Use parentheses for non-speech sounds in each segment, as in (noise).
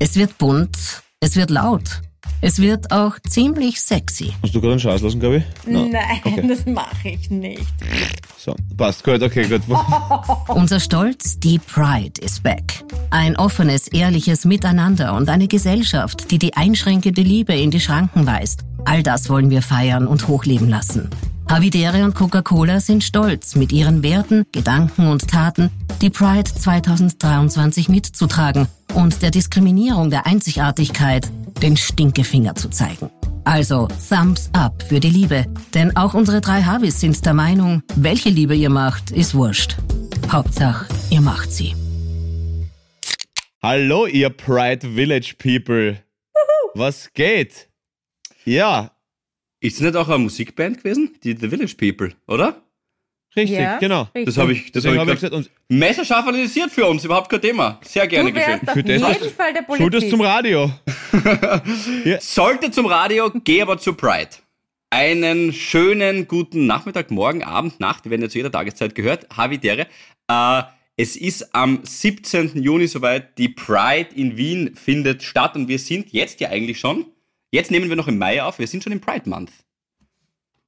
Es wird bunt, es wird laut, es wird auch ziemlich sexy. Hast du gerade einen Scheiß lassen, glaube ich? Nein, das mache ich nicht. So, passt. Gut, okay, gut. (laughs) Unser Stolz, die Pride ist back. Ein offenes, ehrliches Miteinander und eine Gesellschaft, die die einschränkende Liebe in die Schranken weist. All das wollen wir feiern und hochleben lassen. Havidere und Coca-Cola sind stolz, mit ihren Werten, Gedanken und Taten die Pride 2023 mitzutragen und der Diskriminierung der Einzigartigkeit den Stinkefinger zu zeigen. Also Thumbs up für die Liebe, denn auch unsere drei Harvis sind der Meinung, welche Liebe ihr macht, ist wurscht. Hauptsache, ihr macht sie. Hallo, ihr Pride Village People. Was geht? Ja, Ist es nicht auch eine Musikband gewesen? Die The Village People, oder? Richtig, Ja, genau. richtig. Das habe ich, das hab habe ich ich gesagt, und Messerscharf analysiert für uns, überhaupt kein Thema. Sehr gerne Du wärst geschehen. auf Für das jeden hast- Fall der schuld ist Polizist. zum Radio. (laughs) Sollte zum Radio, geh aber zu Pride. Einen schönen guten Nachmittag, Morgen, Abend, Nacht. Wir werden ja zu jeder Tageszeit gehört. Havidere. Äh, es ist am 17. Juni soweit. Die Pride in Wien findet statt und wir sind jetzt ja eigentlich schon. Jetzt nehmen wir noch im Mai auf. Wir sind schon im Pride Month.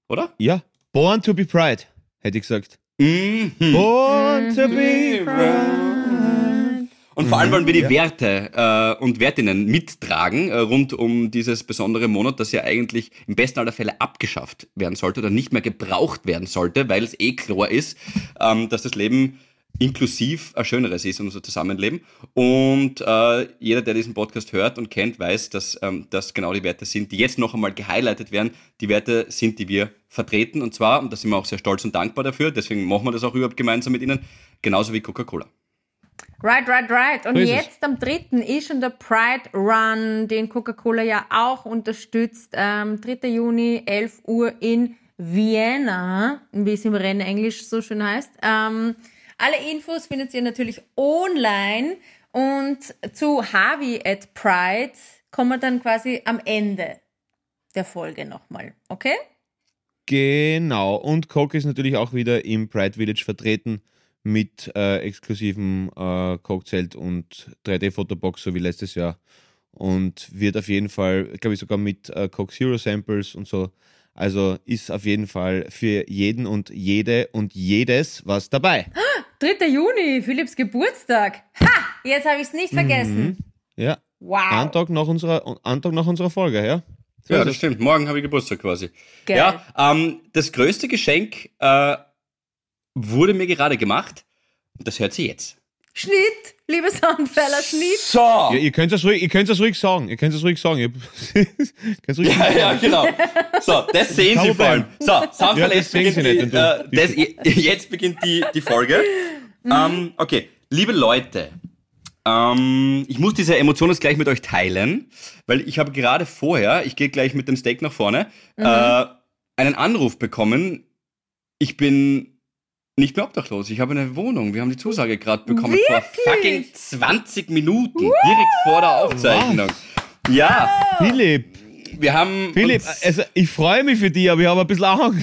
Oder? Ja, Born to be Pride, hätte ich gesagt. Mhm. Born to be Pride. Und vor allem wollen wir die Ja. Werte äh, und Wertinnen mittragen äh, rund um dieses besondere Monat, das ja eigentlich im besten aller Fälle abgeschafft werden sollte oder nicht mehr gebraucht werden sollte, weil es eh klar ist, ähm, dass das Leben inklusiv ein schöneres ist, unser Zusammenleben. Und äh, jeder, der diesen Podcast hört und kennt, weiß, dass ähm, das genau die Werte sind, die jetzt noch einmal gehighlightet werden. Die Werte sind, die wir vertreten. Und zwar, und da sind wir auch sehr stolz und dankbar dafür, deswegen machen wir das auch überhaupt gemeinsam mit Ihnen, genauso wie Coca-Cola. Right, right, right. Und jetzt am 3. ist schon der Pride Run, den Coca-Cola ja auch unterstützt. Ähm, 3. Juni, 11 Uhr in Vienna, wie es im Rennen Englisch so schön heißt. Ähm, alle Infos findet ihr natürlich online und zu Harvey at Pride kommen wir dann quasi am Ende der Folge nochmal. Okay? Genau. Und Coke ist natürlich auch wieder im Pride Village vertreten mit äh, exklusivem äh, Coke-Zelt und 3D-Fotobox, so wie letztes Jahr. Und wird auf jeden Fall, glaube ich, sogar mit äh, Coke Zero Samples und so. Also ist auf jeden Fall für jeden und jede und jedes was dabei. 3. Juni, Philipps Geburtstag. Ha! Jetzt habe ich es nicht vergessen. Ja. Wow. Tag nach unserer, Tag nach unserer Folge, ja? So Ja, das stimmt. Morgen habe ich Geburtstag quasi. Geil. Ja, ähm, das größte Geschenk äh, wurde mir gerade gemacht. Und das hört sie jetzt. Schnitt, liebe Soundfeller, Schnitt. So! Ja, ihr könnt es ruhig, ihr könnt es ruhig sagen. Ihr könnt es ruhig sagen. Ihr könnt's (laughs) ruhig Ja, ja, genau. So, das sehen Sie vor allem. So, Ja, Soundfall, das jetzt, beginnt Sie die, nicht, äh, das, jetzt beginnt die, die Folge. Ähm, okay, liebe Leute, ähm, ich muss diese Emotionen jetzt gleich mit euch teilen, weil ich habe gerade vorher, ich gehe gleich mit dem Steak nach vorne, äh, einen Anruf bekommen. Ich bin nicht mehr obdachlos. Ich habe eine Wohnung. Wir haben die Zusage gerade bekommen vor fucking 20 Minuten, direkt vor der Aufzeichnung. Ja, Philipp, wir haben Philipp, also ich freue mich für dich, aber ich habe ein bisschen Angst.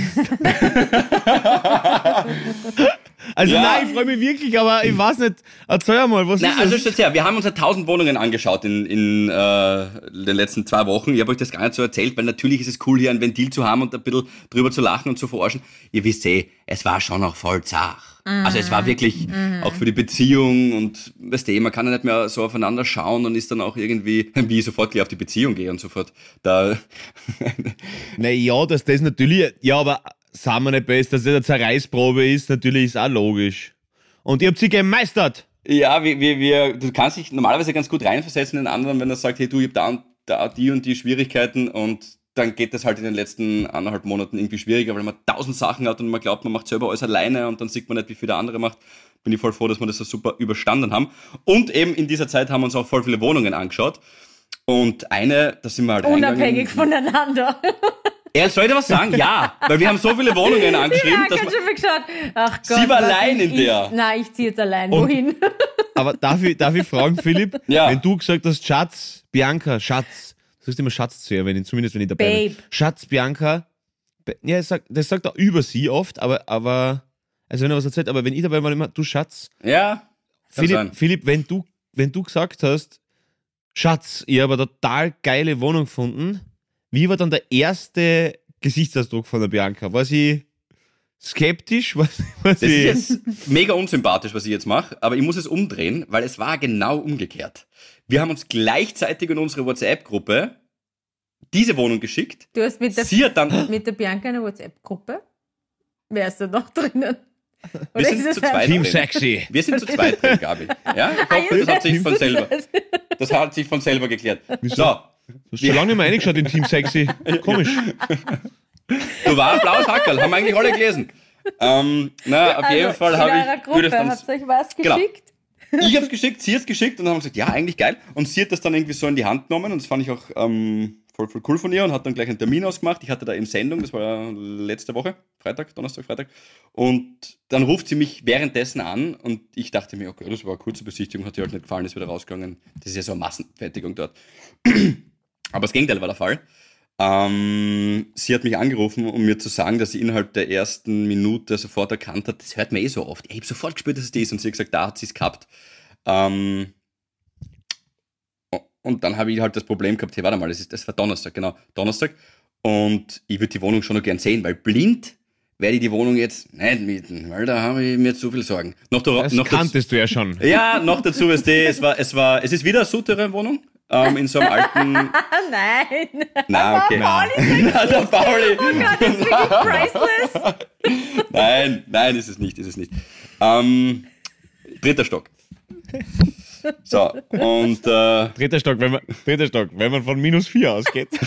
(laughs) also Ja. nein, ich freue mich wirklich, aber ich weiß nicht, erzähl mal, was Na, ist also das? stellt her, wir haben uns ja tausend Wohnungen angeschaut in, in äh, den letzten zwei Wochen. Ich habe euch das gar nicht so erzählt, weil natürlich ist es cool, hier ein Ventil zu haben und ein bisschen drüber zu lachen und zu verarschen. Ihr wisst eh, es war schon noch voll zach. Also es war wirklich auch für die Beziehung und weißt du, man kann ja nicht mehr so aufeinander schauen und ist dann auch irgendwie, (laughs) wie ich sofort gleich auf die Beziehung gehe und sofort da. Naja, dass das natürlich, ja, aber sagen wir nicht best, dass das eine Zerreißprobe ist, natürlich ist auch logisch. Und ihr habt sie gemeistert. Ja, wir, wir, wir, du kannst dich normalerweise ganz gut reinversetzen in den anderen, wenn er sagt, hey du, ich hab da und da die und die Schwierigkeiten und dann geht das halt in den letzten anderthalb Monaten irgendwie schwieriger, weil man tausend Sachen hat und man glaubt, man macht selber alles alleine und dann sieht man nicht, wie viel der andere macht. Bin ich voll froh, dass wir das so super überstanden haben. Und eben in dieser Zeit haben wir uns auch voll viele Wohnungen angeschaut. Und eine, da sind wir halt Unabhängig voneinander. (laughs) Er soll ich dir was sagen? Ja, weil wir haben so viele Wohnungen (laughs) angeschrieben, ja, dass ganz man, schön viel geschaut. Ach Gott. Sie war allein in der. Ich, nein, ich ziehe jetzt allein. Und- Wohin? (laughs) Aber darf ich, darf ich fragen, Philipp, Ja. wenn du gesagt hast, Schatz, Bianca, Schatz, du sagst immer Schatz zu ihr, wenn ich, zumindest wenn ich dabei bin. Babe. Schatz, Bianca, ja, das sagt, das sagt er über sie oft, aber, aber, also wenn er was erzählt, aber wenn ich dabei war, immer, du Schatz, ja. Philipp, Philipp, wenn du, wenn du gesagt hast, Schatz, ich habe eine total geile Wohnung gefunden. Wie war dann der erste Gesichtsausdruck von der Bianca? War sie skeptisch? War, sie- war Das sie, ist jetzt mega unsympathisch, was ich jetzt mache, aber ich muss es umdrehen, weil es war genau umgekehrt. Wir haben uns gleichzeitig in unsere WhatsApp-Gruppe diese Wohnung geschickt. Du hast mit der, Sie hat dann, mit der Bianca eine WhatsApp-Gruppe. Wer ist da noch drinnen? wir sind zu zweit Team drin. Sexy. Wir sind zu zweit drin, Gabi. Ja, ich Ah, hoffe, das hat sich von selber, das hat sich von selber geklärt. Wieso? So, Du hast schon lange nicht mehr reingeschaut in Team Sexy. Komisch. du war ein blaues Hackerl, haben eigentlich alle gelesen. Ähm, na, auf jeden Also, Fall in habe ich, Gruppe ihr euch was Genau. geschickt? ich habe es geschickt, sie hat es geschickt und dann haben wir gesagt, ja, eigentlich geil. Und sie hat das dann irgendwie so in die Hand genommen und das fand ich auch ähm, voll, voll cool von ihr und hat dann gleich einen Termin ausgemacht. Ich hatte da eben Sendung, das war ja letzte Woche, Freitag, Donnerstag, Freitag. Und dann ruft sie mich währenddessen an und ich dachte mir, okay, das war eine kurze Besichtigung, hat ihr halt nicht gefallen, ist wieder rausgegangen. Das ist ja so eine Massenfertigung dort. Aber das Gegenteil war der Fall. Ähm, sie hat mich angerufen, um mir zu sagen, dass sie innerhalb der ersten Minute sofort erkannt hat, das hört man eh so oft. Ich habe sofort gespürt, dass es die ist und sie hat gesagt, da hat sie es gehabt. Ähm, und dann habe ich halt das Problem gehabt, hey, warte mal, das, ist, das war Donnerstag, genau, Donnerstag. Und ich würde die Wohnung schon noch gern sehen, weil blind werde ich die Wohnung jetzt nicht mieten, weil da habe ich mir zu viel Sorgen. Noch, da, Das noch kanntest du ja schon. ja, noch dazu es war, es war, es ist wieder eine Souterrain-Wohnung, ähm, in so einem alten, Ah, (laughs) nein. na, okay. Pauli Na, der Pauli. Oh Gott, das ist wirklich priceless. (laughs) Nein, nein, ist es nicht, ist es nicht. Ähm, dritter Stock. So, und äh, Dritter Stock, wenn man, dritter Stock, wenn man von minus vier ausgeht. (laughs)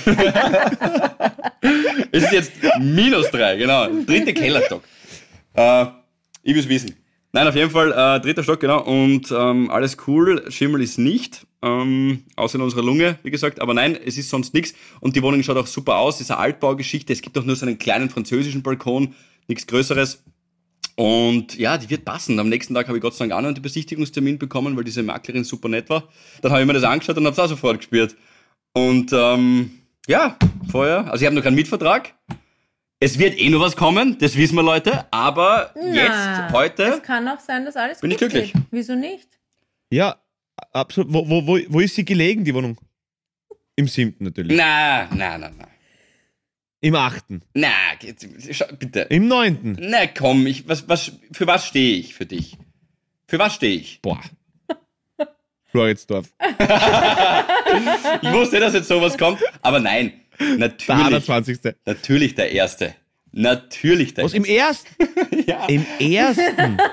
es ist jetzt minus drei, genau. Dritter Kellerstock. Äh, ich will es wissen. Nein, auf jeden Fall, äh, dritter Stock, genau. Und ähm, alles cool. Schimmel ist nicht, ähm, außer in unserer Lunge, wie gesagt. Aber nein, es ist sonst nichts. Und die Wohnung schaut auch super aus. Ist eine Altbaugeschichte. Es gibt auch nur so einen kleinen französischen Balkon, nichts Größeres. Und ja, die wird passen. Am nächsten Tag habe ich Gott sei Dank auch noch einen Besichtigungstermin bekommen, weil diese Maklerin super nett war. Dann habe ich mir das angeschaut und habe es auch sofort gespürt. Und ähm, ja, vorher, also ich habe noch keinen Mietvertrag. Es wird eh noch was kommen, das wissen wir Leute. Aber Na, jetzt, heute, Es kann auch sein, dass alles Bin ich glücklich. geht. Wieso nicht? Ja, absolut. Wo, wo, wo, wo ist sie gelegen, die Wohnung? Im siebten natürlich. na, na, na, na. Hm. Im achten. Na, jetzt, schau, bitte. Im neunten. Na komm, ich, was, was, für was stehe ich für dich? Für was stehe ich? Boah. Floridsdorf. (laughs) Ich wusste, dass jetzt sowas kommt, aber nein, Der natürlich, 21. natürlich der Erste. Natürlich der Was, im ersten? (laughs) Ja. Im ersten? (laughs)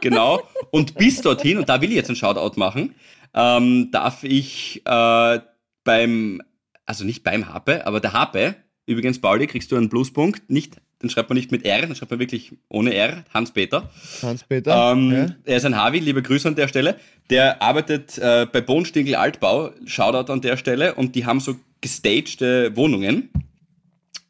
Genau. Und bis dorthin, und da will ich jetzt einen Shoutout machen, ähm, darf ich äh, beim, also nicht beim Hape, aber der Hape, übrigens, Pauli, kriegst du einen Pluspunkt, nicht, den schreibt man nicht mit R, den schreibt man wirklich ohne R, Hans-Peter. Hans-Peter. Ähm, ja. Er ist ein Havi, liebe Grüße an der Stelle. Der arbeitet äh, bei Bohnstingel Altbau, Shoutout an der Stelle, und die haben so gestagte Wohnungen.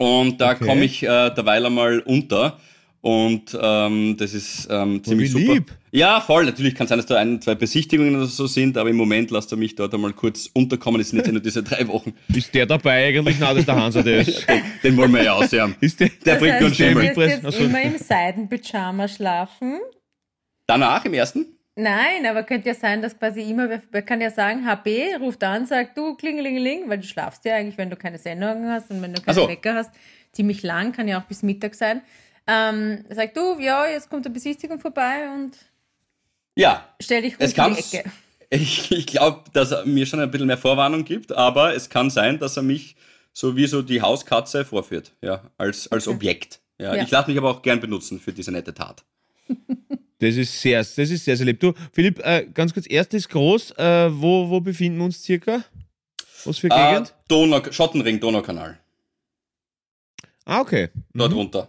Und da Okay. komme ich äh, derweil einmal unter. Und ähm, das ist ähm, ziemlich wie super. lieb. Ja, voll. Natürlich kann sein, dass da ein, zwei Besichtigungen oder so sind, aber im Moment lasst er mich dort einmal kurz unterkommen. Es sind jetzt nur diese (laughs) drei Wochen. Ist der dabei eigentlich? Nein, das ist der Hansa, der ist. (laughs) Den, den wollen wir ja aussehen. Ist der, Der bringt nur einen heißt, du wirst jetzt immer im Seidenpyjama schlafen. Danach im ersten? Nein, aber könnte ja sein, dass quasi immer, wer kann ja sagen, HB ruft an, sagt du klingelingeling, weil du schlafst ja eigentlich, wenn du keine Sendungen hast und wenn du keine Ach so. Wecker hast, ziemlich lang, kann ja auch bis Mittag sein. Ähm, sagt du, ja, jetzt kommt eine Besichtigung vorbei und Ja, stell dich ruhig in die Ecke. (laughs) Ich, ich glaube, dass er mir schon ein bisschen mehr Vorwarnung gibt, aber es kann sein, dass er mich so wie so die Hauskatze vorführt, ja, als, als Okay. Objekt. Ja, Ja. Ich lasse mich aber auch gern benutzen für diese nette Tat. (laughs) Das ist sehr, das ist sehr, sehr lieb. Du, Philipp, äh, ganz kurz, erstes groß, äh, wo, wo befinden wir uns circa? Was für Äh, Gegend? Donau, Schottenring, Donaukanal, ah, okay. dort Mhm. runter.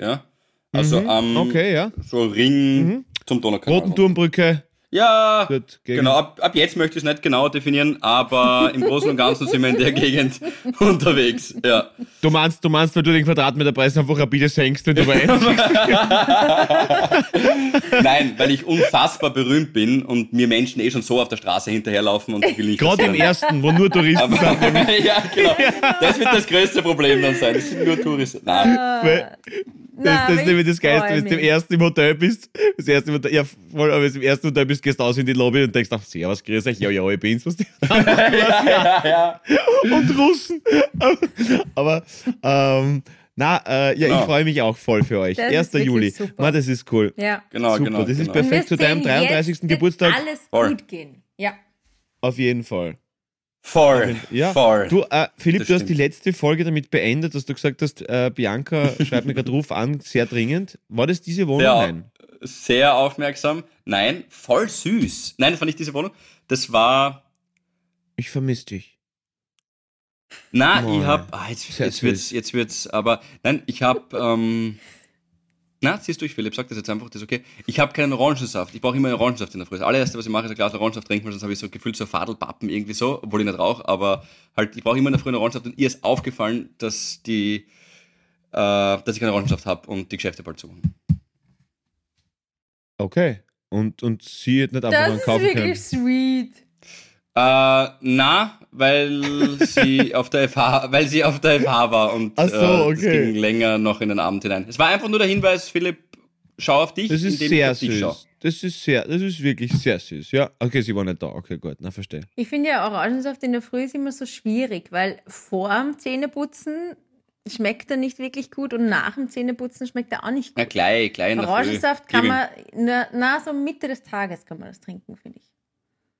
Ja, also Mhm. am Okay, ja. so Ring Mhm. zum Donaukanal. Roten Turmbrücke. Ja, genau. Ab, ab jetzt möchte ich es nicht genau definieren, aber im Großen und Ganzen sind wir in der Gegend (laughs) unterwegs. Ja. Du meinst, du meinst, weil du den Quadratmeterpreis einfach rapide senkst, wenn du. (laughs) Nein, weil ich unfassbar berühmt bin und mir Menschen eh schon so auf der Straße hinterherlaufen und will nicht. Gerade im ersten, wo nur Touristen sind. Aber, (laughs) ja, genau. Das wird das größte Problem dann sein. Das sind nur Touristen. Nein. Weil, Na, das, ist nämlich ich das Geilste, wenn du im ersten im Hotel bist. Das erste Hotel, ja, voll, aber wenn du im ersten Hotel bist, gehst du aus in die Lobby und denkst, ach, servus, grüß euch, ja, ja, ich bin's, was die (laughs) ja, ja. und Russen. Aber, ähm, na, äh, ja, Genau. ich freue mich auch voll für euch. Das ist 1. wirklich Juli. super. Na, das ist cool. Ja. Genau, Super, genau. das ist genau. perfekt. Zu deinem sehen, 33. jetzt wird Geburtstag. alles Voll. gut gehen. Ja. Auf jeden Fall. Voll. Ja, Voll. du, äh, Philipp, Das du hast die stimmt. letzte Folge damit beendet, dass du gesagt hast, äh, Bianca (laughs) schreibt mir gerade Ruf an, sehr dringend. War das diese Wohnung? Ja. Nein. Sehr aufmerksam. Nein, voll süß. Nein, das war nicht diese Wohnung. Das war. Ich vermisse dich. Na, ich hab. Ah, jetzt, jetzt wird's, jetzt wird's, aber. Nein, ich hab. Ähm, na, siehst du, ich Philipp, sag das jetzt einfach, das ist okay. Ich habe keinen Orangensaft. Ich brauche immer einen Orangensaft in der Früh. Das allererste, was ich mache, ist ein Glas Orangensaft trinken, weil sonst habe ich so gefühlt so Fadelpappen irgendwie so, obwohl ich nicht rauche, aber halt, ich brauche immer in der Früh einen Orangensaft und ihr ist aufgefallen, dass die, äh, dass ich keinen Orangensaft habe und die Geschäfte bald zu. Okay. Und, und sie hat nicht einfach Das einen ist kaufen können. wirklich sweet. Äh, na, weil sie (laughs) auf der FH, weil sie auf der FH war und Ach so, äh, es okay. ging länger noch in den Abend hinein. Es war einfach nur der Hinweis, Philipp, schau auf dich, Das ist indem sehr ich auf dich süß. schau. Das ist sehr, das ist wirklich sehr süß. Ja, okay, sie war nicht da. Okay, gut, na verstehe. Ich finde ja Orangensaft in der Früh ist immer so schwierig, weil vor dem Zähneputzen schmeckt er nicht wirklich gut und nach dem Zähneputzen schmeckt er auch nicht Na gut. gleich, gleich in der Früh. Orangensaft kann man, na, na, so Mitte des Tages kann man das trinken, finde ich.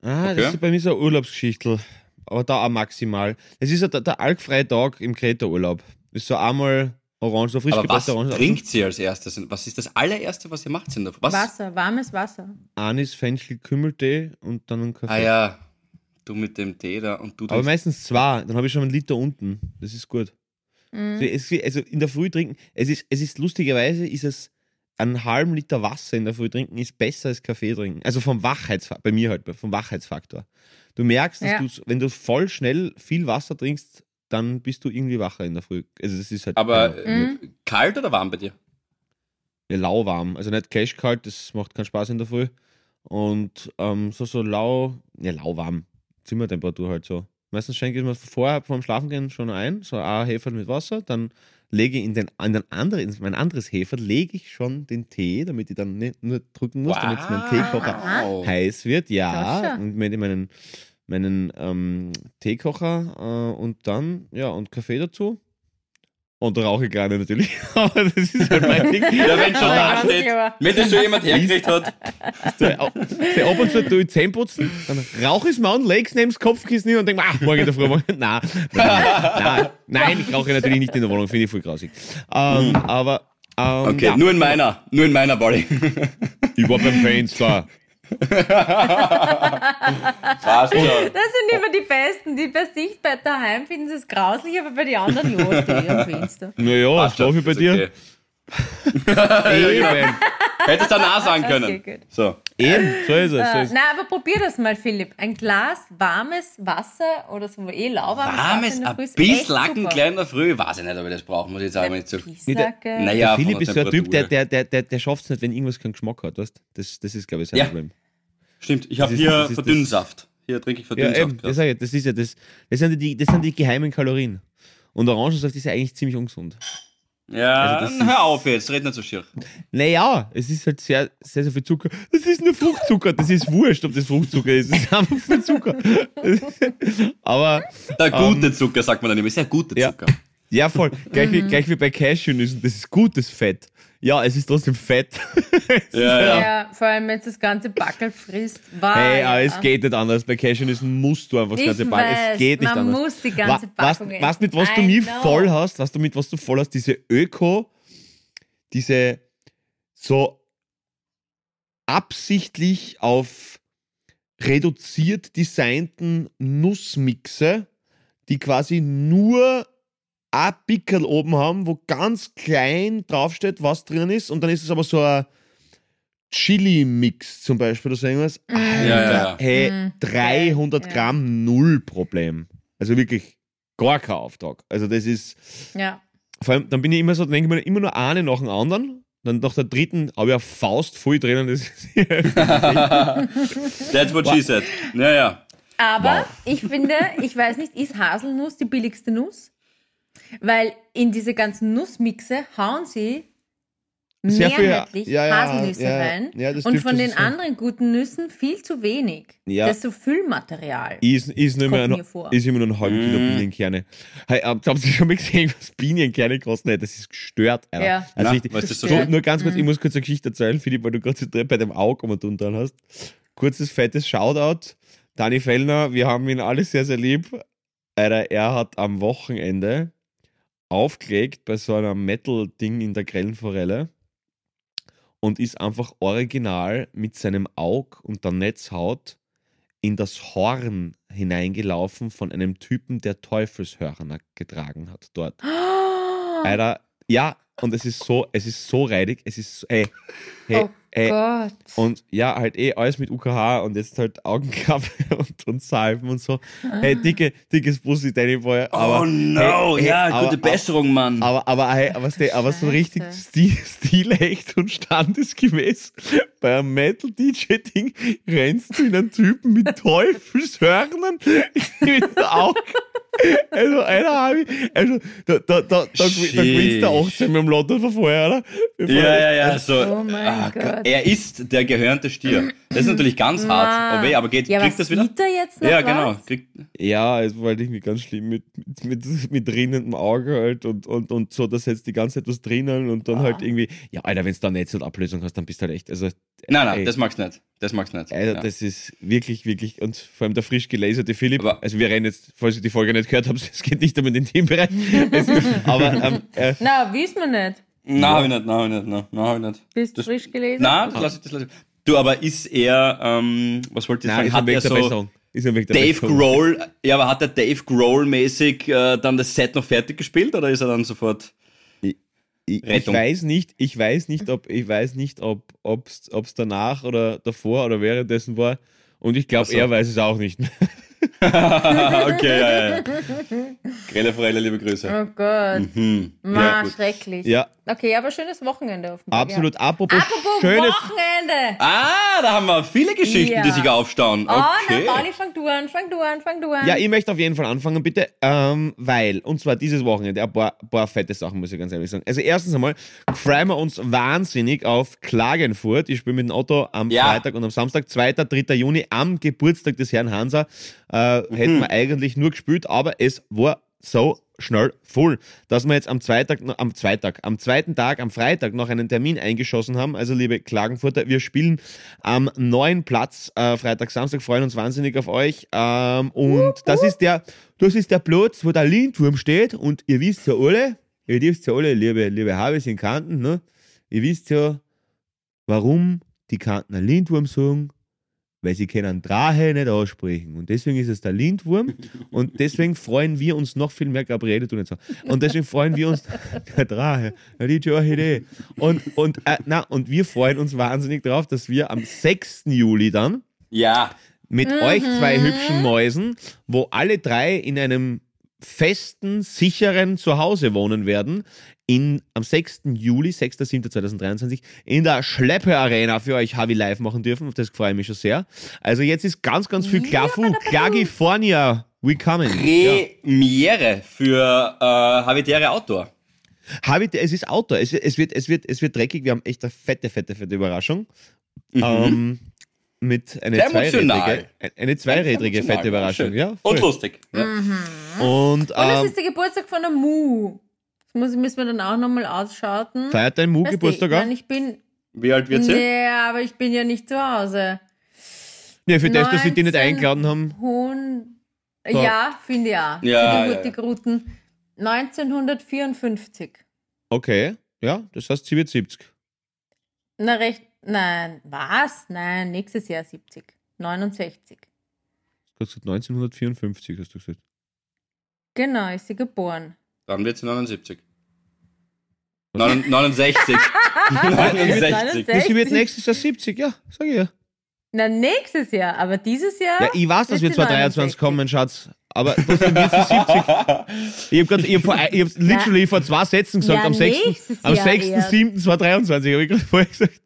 Ah, Okay. das ist bei mir so eine Urlaubsgeschichte. Aber da auch maximal. Es ist ja der, der alkfreie Tag im Kreta-Urlaub. Ist so einmal Orange, so frisch Aber was gepresste Orange. trinkt sie als erstes? Was ist das allererste, was ihr macht in der? Was? Wasser, warmes Wasser. Anis, Fenchel, Kümmeltee und dann ein Kaffee. Ah ja, du mit dem Tee da und du Aber meistens zwei, dann habe ich schon einen Liter unten. Das ist gut. Mhm. So, es, also in der Früh trinken, es ist, es ist lustigerweise, ist es einen halben Liter Wasser in der Früh trinken, ist besser als Kaffee trinken. Also vom Wachheitsfaktor, bei mir halt, vom Wachheitsfaktor. Du merkst, dass Ja. du, wenn du voll schnell viel Wasser trinkst, dann bist du irgendwie wacher in der Früh. Also das ist halt Aber ja, Mhm. äh, kalt oder warm bei dir? ja, lauwarm. Also nicht cashkalt, das macht keinen Spaß in der Früh. Und ähm, so, so lau, ja, lauwarm. Zimmertemperatur halt so. Meistens schenke ich mir vorher vorm Schlafengehen schon ein, so ein Hefer mit Wasser, dann lege ich in den, in den anderen, in mein anderes Hefer, lege ich schon den Tee, damit ich dann nicht nur drücken muss, damit mein Teekocher Wow. heiß wird, ja. Und mit meinen, meinen ähm, Teekocher äh, und dann, ja, und Kaffee dazu. Und rauche gerne natürlich. (laughs) Aber das ist halt mein Ding. Ja, wenn schon da steht, wenn das schon jemand hergekriegt hat. Ab so ab und zu tue ich Zähne putzen, dann rauche ich es mir an, lege es neben das Kopfkissen hin und denke, ach, morgen in der Früh, morgen. Nein, (laughs) nein, nein, nein, ich rauche natürlich nicht in der Wohnung, finde ich voll grausig. Ähm, aber, ähm, Okay, ja, nur in meiner, nur in meiner Body. ich war beim Fenster. (laughs) Passt schon. Das sind immer die Besten, die bei sich bei daheim finden sie es grauslich, aber bei den anderen die (laughs) am Fenster. Naja, schon, schlafe ich bei dir? okay. (laughs) Eben, Hättest du danach sagen können. Okay. So. Eben, so ist es. So Äh, ist na, aber probier das mal, Philipp. Ein Glas warmes Wasser oder so eh lauwarmes Wasser Warmes, in der ein Früh ist echt bisschen Lacken super. klein in der Früh, weiß ich nicht, ob ich das brauche, muss ich jetzt sagen, zu. Pisslacke. Naja, Der Philipp ist so ein Typ, der, der, der, der, der schafft es nicht, wenn irgendwas keinen Geschmack hat. Weißt? Das, das ist, glaube ich, sein Ja. Problem. Stimmt, ich habe hier Verdünnsaft. Hier trinke ich Ja, Verdünnsaft. eben, das, ich, das ist ja das, das, sind die, das sind die geheimen Kalorien. Und Orangensaft ist ja eigentlich ziemlich ungesund. Ja, Also das hör auf jetzt, red nicht so schier. Naja, es ist halt sehr, sehr, sehr viel Zucker. Das ist nur Fruchtzucker, das ist wurscht, ob das Fruchtzucker ist. Es ist einfach viel Zucker. (laughs) Aber Der gute Zucker, sagt man dann immer, sehr guter Ähm, Ja. Zucker. ja, voll. Gleich, wie, gleich wie bei Cashewnüssen, das ist gutes Fett. Ja, es ist trotzdem Fett. (laughs) Ja, ja. Ja, vor allem, wenn du das ganze Backel frisst. Wow, Hey, aber ja. es geht nicht anders. Bei Cashewnüssen musst du einfach das Ich ganze Packung. Es weiß, geht nicht man anders. muss die ganze was, Packung was mit was du essen. I mich know. voll hast, was du mit was du voll hast, diese Öko, diese so absichtlich auf reduziert designten Nussmixe, die quasi nur ein Pickel oben haben, wo ganz klein draufsteht, was drin ist, und dann ist es aber so ein Chili-Mix zum Beispiel oder so irgendwas. Alter, Ja, ja. hey, Mm, 300 ja. Gramm, null Problem. Also wirklich gar kein Auftrag. Also das ist, Ja. vor allem, dann bin ich immer so, denke ich mir immer nur eine nach dem anderen. Dann nach der dritten habe ich eine Faust voll drinnen. Das ist (laughs) That's what she said. Ja, ja. Aber ich finde, ich weiß nicht, ist Haselnuss die billigste Nuss? Weil in diese ganzen Nussmixe hauen sie Sehr viel- mehrheitlich ja, ja, Haselnüsse ja, rein. und von den anderen guten Nüssen viel zu wenig. Ja. Das ist so Füllmaterial. Ist, ist, nicht mehr Kommt ein, vor. ist immer nur ein halben Kilo Mm. Bienenkerne. Hey, habt habt ihr schon mal gesehen, was Bienenkerne kosten? Hey, Das ist gestört. Alter. Ja. Also Na, was ist das so? so, nur ganz kurz, Mhm. ich muss kurz eine Geschichte erzählen, Philipp, weil du gerade bei dem Auge um und dran hast. Kurzes, fettes Shoutout. Dani Fellner, wir haben ihn alle sehr, sehr lieb. Alter, er hat am Wochenende aufgelegt bei so einem Metal-Ding in der Grellenforelle und ist einfach original mit seinem Aug und der Netzhaut in das Horn hineingelaufen von einem Typen, der Teufelshörner getragen hat dort. (gasps) Alter, ja, und es ist so, es ist so reidig, es ist so, ey, hey, oh ey, Gott. und ja, halt eh alles mit UKH und jetzt halt Augenklappe (laughs) und, und Salben und so. Hey, dicke, dickes Bussi, Danny Boy. Aber, oh no, hey, hey, ja, aber, gute Besserung, Mann. Aber, aber, hey, aber, aber, aber so richtig stil, stilecht und standesgemäß bei einem Metal-DJ-Ding rennst du in einen Typen mit Teufelshörnern mit (laughs) den Augen. Also, Alter, hab ich, also, da, da, da, da, da gewinnst du 18 mit dem Lotto von vorher, oder? Bevor ja, ja, ja, so. Oh mein ah, Gott. Er ist der gehörnte Stier. Das ist natürlich ganz (clears throat) hart. Ah. Aber, aber geht, ja, kriegt was das wieder? sieht er jetzt noch Ja, was? genau. Kriegt, Ja, es war halt irgendwie ganz schlimm mit, mit, mit, mit rinnendem Auge halt und, und, und so, dass jetzt die ganze Zeit was drinnen und dann Ah. halt irgendwie, ja, Alter, wenn du da Netzhautablösung hast, dann bist du halt echt, also, nein, nein, Ey. das magst du nicht. Das magst du nicht. Alter, ja. das ist wirklich, wirklich, und vor allem der frisch gelaserte Philipp, Aber- also wir rennen jetzt, falls ihr die Folge nicht gehört habt, es geht nicht um den Themenbereich, es, aber, ähm, äh, (laughs) Na, wissen wir nicht. Nein, hab ich nicht, nein, hab ich nicht, nein, nein, hab ich nicht. Bist Das- frisch gelesen? Nein, das lass ich, das lass ich. Du, aber ist er, ähm, was wollte ich nein, sagen, hat er der so Dave Besserung. Grohl, ja, aber hat er Dave Grohl-mäßig äh, dann das Set noch fertig gespielt oder ist er dann sofort? Ich, ich Rettung. weiß nicht, ich weiß nicht, ob ich weiß nicht, ob es danach oder davor oder währenddessen war. Und ich glaube, Ach so. er weiß es auch nicht mehr. (laughs) okay, ja, ja. Grelle Freile, liebe Grüße. Oh Gott. Mhm. Ma, gut. schrecklich. Ja, Okay, aber schönes Wochenende offenbar. absolut. Apropos, Ja. Apropos schönes. Wochenende. Ah, da haben wir viele Geschichten, Ja. die sich aufstauen. Oh, Okay. na, Pauli, fang du an, fang du an, fang du an. Ja, ich möchte auf jeden Fall anfangen, bitte. Ähm, weil, und zwar dieses Wochenende, ein paar, paar fette Sachen, muss ich ganz ehrlich sagen. Also, erstens einmal freuen wir uns wahnsinnig auf Klagenfurt. Ich spiele mit dem Otto am Ja. Freitag und am Samstag, 2. 3. Juni, am Geburtstag des Herrn Hansa. Äh, Mhm. Hätten wir eigentlich nur gespielt, aber es war so schnell voll, dass wir jetzt am Zweitag, am Zweitag, am zweiten Tag, am Freitag noch einen Termin eingeschossen haben. Also liebe Klagenfurter, wir spielen am neuen Platz äh, Freitag, Samstag, freuen uns wahnsinnig auf euch. Ähm, und das ist der, das ist der Platz, wo der Lindwurm steht. Und ihr wisst ja alle, ihr wisst ja alle, liebe, liebe Habis in Kanten, ne? Ihr wisst ja, warum die Kanten Lindwurm sagen, weil sie können Drache nicht aussprechen. Und deswegen ist es der Lindwurm. Und deswegen freuen wir uns noch viel mehr, Gabriele, du nicht so. Und deswegen freuen wir uns, (laughs) der Drache, der DJ Orchidee. Und, und, äh, na, und wir freuen uns wahnsinnig drauf, dass wir am 6. Juli dann Ja. mit euch zwei hübschen Mäusen, wo alle drei in einem festen, sicheren Zuhause wohnen werden, in, am 6. Juli, 6.7.2023, in der Schleppe Arena für euch Havi live machen dürfen. Auf das freue ich mich schon sehr. Also jetzt ist ganz, ganz viel Klafu. Klagifornia, we coming. Ja. Premiere für äh, Habitäre Outdoor. Habi, es ist Outdoor. Es, es, wird, es, wird, es wird dreckig. Wir haben echt eine fette, fette, fette Überraschung. Ähm, mit einer Mhm. Sehr zweirädrige, eine zweirädrige fette Überraschung. Ja, voll. Und lustig. Ja. Und Und es ähm, ist der Geburtstag von der Mu. Das muss, müssen wir dann auch nochmal ausschauten. feiert dein Mu Weißt du, Geburtstag ich auch? ich bin. Wie alt wird sie? Nee, aber ich bin ja nicht zu Hause. Ja, für das, dass sie die nicht 19 eingeladen haben. So. Ja, finde ich auch. Ja, Für ja, die, ja. Gruten. 1954. Okay, ja, das heißt, sie wird 70. Na recht. Nein, was? Nein, nächstes Jahr 70. 69. Du hast gesagt 1954, hast du gesagt. Genau, ist sie geboren. Dann wird sie 79. Neun- 69. 69. Ja, sie wird nächstes Jahr 70, ja, sag ich ja. Na, nächstes Jahr, aber dieses Jahr. Ja, ich weiß, dass wir wird sie 2023 69. kommen, Schatz. Aber trotzdem wird sie (laughs) 70. Ich habe gerade, ich hab vor, ich hab literally vor zwei Sätzen gesagt, Ja, am 6. nächstes Am Jahr 6.7.2023, habe ich gerade vorher gesagt.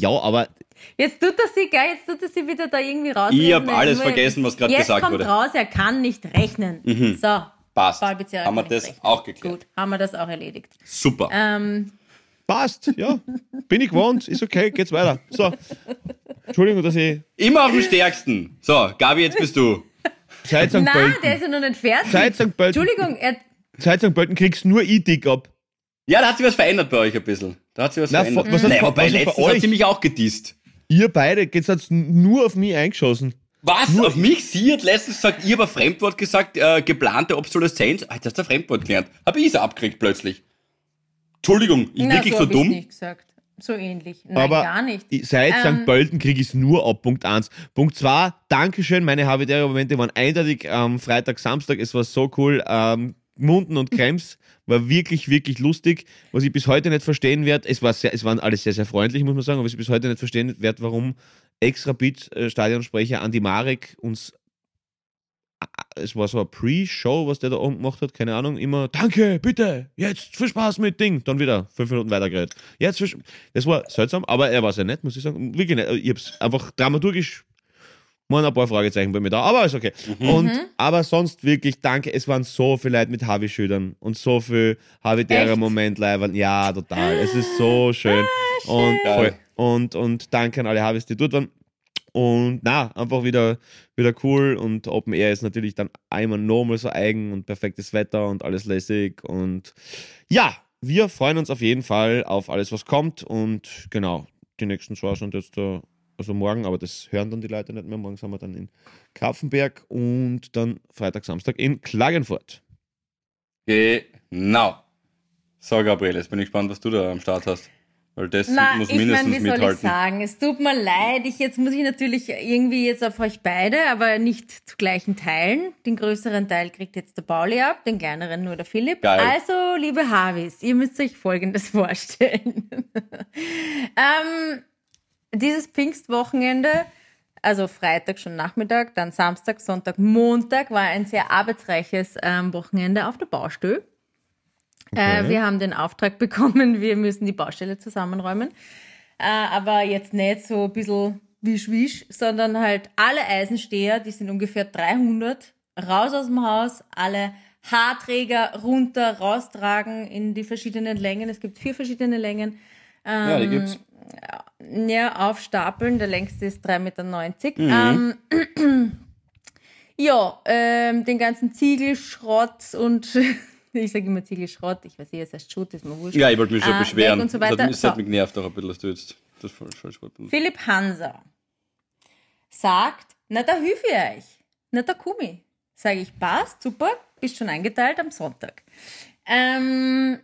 Ja, aber Jetzt tut er sie, gell? Jetzt tut er sie wieder da irgendwie raus. Ich hab alles vergessen, was gerade gesagt Jetzt wurde. kommt raus, er kann nicht rechnen. Mhm. So. Passt. Haben wir das rechnen. auch geklärt. Gut, haben wir das auch erledigt. Super. Ähm, passt, ja. Bin ich gewohnt, ist okay, geht's weiter. So. Entschuldigung, dass ich. Immer auf dem Stärksten. So, Gabi, jetzt bist du. Seit St. Nein, Pölten. der ist ja noch nicht fertig. Seit St. Pölten. Entschuldigung, er, Seit St. Pölten kriegst nur ich dick ab. Ja, da hat sich was verändert bei euch ein bisschen. Da hat sich was Na, verändert. was hat- naja, hat bei letztens hat sie mich auch gedisst. Ihr beide geht's jetzt nur auf mich eingeschossen. Was? Auf mich? Sie hat letztens gesagt, ich habe ein Fremdwort gesagt, äh, geplante Obsoleszenz. Alter, hast du ein Fremdwort gelernt? Habe ich es abgekriegt plötzlich. Entschuldigung, ich na, wirklich so so dumm. nicht gesagt. So ähnlich. Nein, aber gar nicht. ich- seit Ähm, St. Pölten kriege ich es nur ab. Punkt 1. Punkt 2, Dankeschön. Meine Habitäre-Momente waren eindeutig am Freitag, Samstag. Es war so cool. Ähm, Munden und Krems war wirklich, wirklich lustig. Was ich bis heute nicht verstehen werde, es, war es waren alle sehr, sehr freundlich, muss man sagen, aber was ich bis heute nicht verstehen werde, warum Beat äh, Andi Marek uns es war so eine Pre-Show, was der da oben gemacht hat, keine Ahnung, immer, danke, bitte, jetzt viel Spaß mit Ding, dann wieder fünf Minuten weitergeredet. Jetzt Das war seltsam, aber er war sehr nett, muss ich sagen. Wirklich nett. Ich hab's einfach dramaturgisch waren ein paar Fragezeichen bei mir da, aber ist okay. Und, aber sonst wirklich danke, es waren so viele Leute mit Harvey-Schülern und so viel habitäre Echt? Moment leibern. Ja, total. Es ist so schön. Und, Geil. voll. und, und danke an alle Harveys, die dort waren. Und na, einfach wieder, wieder cool und Open Air ist natürlich dann einmal nochmal so eigen und perfektes Wetter und alles lässig und ja, wir freuen uns auf jeden Fall auf alles, was kommt und genau, die nächsten zwei sind jetzt da, also morgen, aber das hören dann die Leute nicht mehr. Morgen sind wir dann in Kapfenberg und dann Freitag, Samstag in Klagenfurt. Genau. So, Gabriele, jetzt bin ich gespannt, was du da am Start hast. Weil das Na, muss ich mindestens wie soll ich mithalten. sagen? Es tut mir leid. Ich, jetzt muss ich natürlich irgendwie jetzt auf euch beide, aber nicht zu gleichen Teilen. Den größeren Teil kriegt jetzt der Pauli ab, den kleineren nur der Philipp. Geil. Also, liebe Harvis, ihr müsst euch Folgendes (laughs) vorstellen. ähm, dieses Pfingstwochenende, also Freitag schon Nachmittag, dann Samstag, Sonntag, Montag war ein sehr arbeitsreiches ähm, Wochenende auf der Baustelle. Äh, wir haben den Auftrag (laughs) bekommen, wir müssen die Baustelle zusammenräumen. Äh, aber jetzt nicht so ein bisschen wisch wisch, sondern halt alle Eisensteher, die sind ungefähr 300, raus aus dem Haus, alle Haarträger runter, raustragen in die verschiedenen Längen. Es gibt vier verschiedene Längen. ja, die gibt's. Ja, aufstapeln. Der längste ist 3,90 Meter. Ähm, (clears throat) ja, ähm, den ganzen Ziegelschrott und (laughs) ich sage immer Ziegelschrott, ich weiß eh, es heißt Schutt, ist mir wurscht. Ja, ich wollte mich schon Äh, beschweren. Und so Das weiter. hat, mich- das hat mich genervt auch ein bisschen, dass du jetzt das Wort benutzt. Philipp Hanser sagt, na da hilf ich euch, na da komm ich. Sage ich, passt, super, bist schon eingeteilt am Sonntag. Ähm,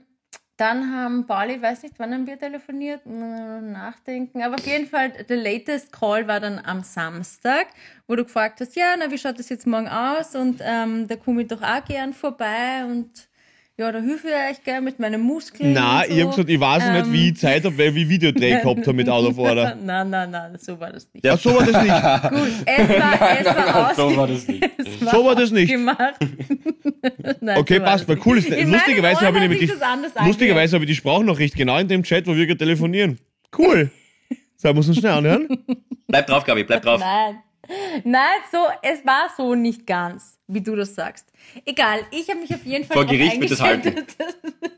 dann haben Pauli, weiß nicht, wann haben wir telefoniert, nachdenken, aber auf jeden Fall, der latest Call war dann am Samstag, wo du gefragt hast, ja, na, wie schaut das jetzt morgen aus? Und ähm, da komme ich doch auch gern vorbei und ja, da hilf ich euch gern mit meinen Muskeln. Na, und so. ich hab gesagt, ich weiß Ähm. nicht, wie ich Zeit habe, weil ich Videodreh (laughs) gehabt habe mit Autofahrer. (laughs) Nein, nein, nein, so war das nicht. Ja, so war das nicht. (laughs) Gut, es war, es war, so war das nicht. ausge- So war das nicht. gemacht. Nein, Okay, so war passt, weil cool ist. In Lustigerweise habe ich nämlich die, sich das anders lustigerweise habe ich die Sprachnachricht genau in dem Chat, wo wir gerade telefonieren. Cool. So, muss uns schnell anhören. Bleib drauf, Gabi, bleib drauf. Nein. Nein, so, es war so nicht ganz, wie du das sagst. Egal, ich habe mich auf jeden Fall Vor Gericht wird das eingestellt,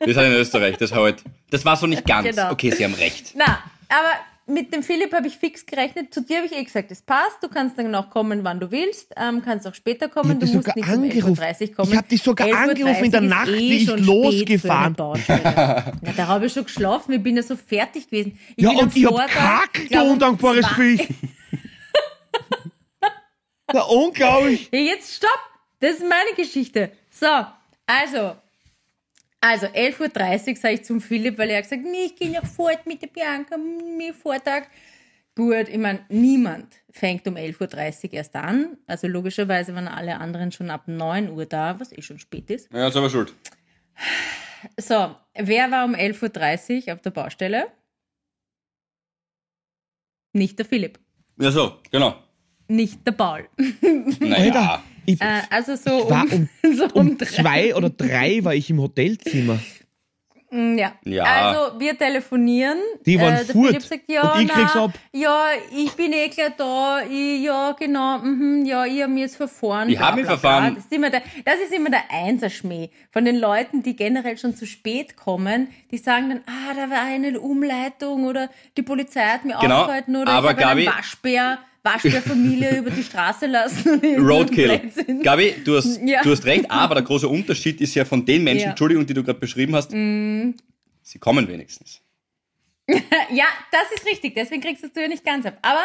Wir sind in Österreich, das halt. Das war so nicht ganz. Genau. Okay, Sie haben recht. Na, aber mit dem Philipp habe ich fix gerechnet. Zu dir habe ich eh gesagt, es passt. Du kannst dann noch kommen, wann du willst. Ähm, kannst auch später kommen. Du musst nicht sogar um 11.30 Uhr angerufen. kommen. Ich hab dich sogar 11.30 Uhr angerufen in der Nacht, eh wie ich losgefahren. (laughs) Na, da habe ich schon geschlafen. Ich bin ja so fertig gewesen. Ich Ja, und ich hab Vortag, kackt, du undankbares Viech. (laughs) Ja, unglaublich. Jetzt stopp! Das ist meine Geschichte. So, also, also 11.30 Uhr sage ich zum Philipp, weil er hat gesagt, nee, ich gehe noch fort mit der Bianca, mir Vortag. Gut, ich meine, niemand fängt um 11.30 Uhr erst an. Also logischerweise waren alle anderen schon ab 9 Uhr da, was eh schon spät ist. Ja, ist aber schuld. So, wer war um 11.30 Uhr auf der Baustelle? Nicht der Philipp, Ja, so, genau. nicht der Paul. Naja. Ich, Äh, also so war um, um, (laughs) so um drei. zwei oder drei war ich im Hotelzimmer. Mm, Ja. Ja. Also wir telefonieren. Die waren der furt. Sagt, ja, Und ich krieg's na, ab. Ja, ich bin eh gleich da. Ich, ja, genau. Mhm, ja, ich habe mich jetzt verfahren. Ich bla, hab mich verfahren. Das ist, immer der, das ist immer der Einserschmäh von den Leuten, die generell schon zu spät kommen. Die sagen dann, ah, da war eine Umleitung oder die Polizei hat mir Genau, aufgehalten oder aber ich habe einen Waschbär, Waschbärfamilie (laughs) über die Straße lassen. Roadkill. Gabi, du hast, Ja. du hast recht, aber der große Unterschied ist ja von den Menschen, Ja. Mm. Entschuldigung, die du gerade beschrieben hast, sie kommen wenigstens. (laughs) Ja, das ist richtig, deswegen kriegst du es ja nicht ganz ab. Aber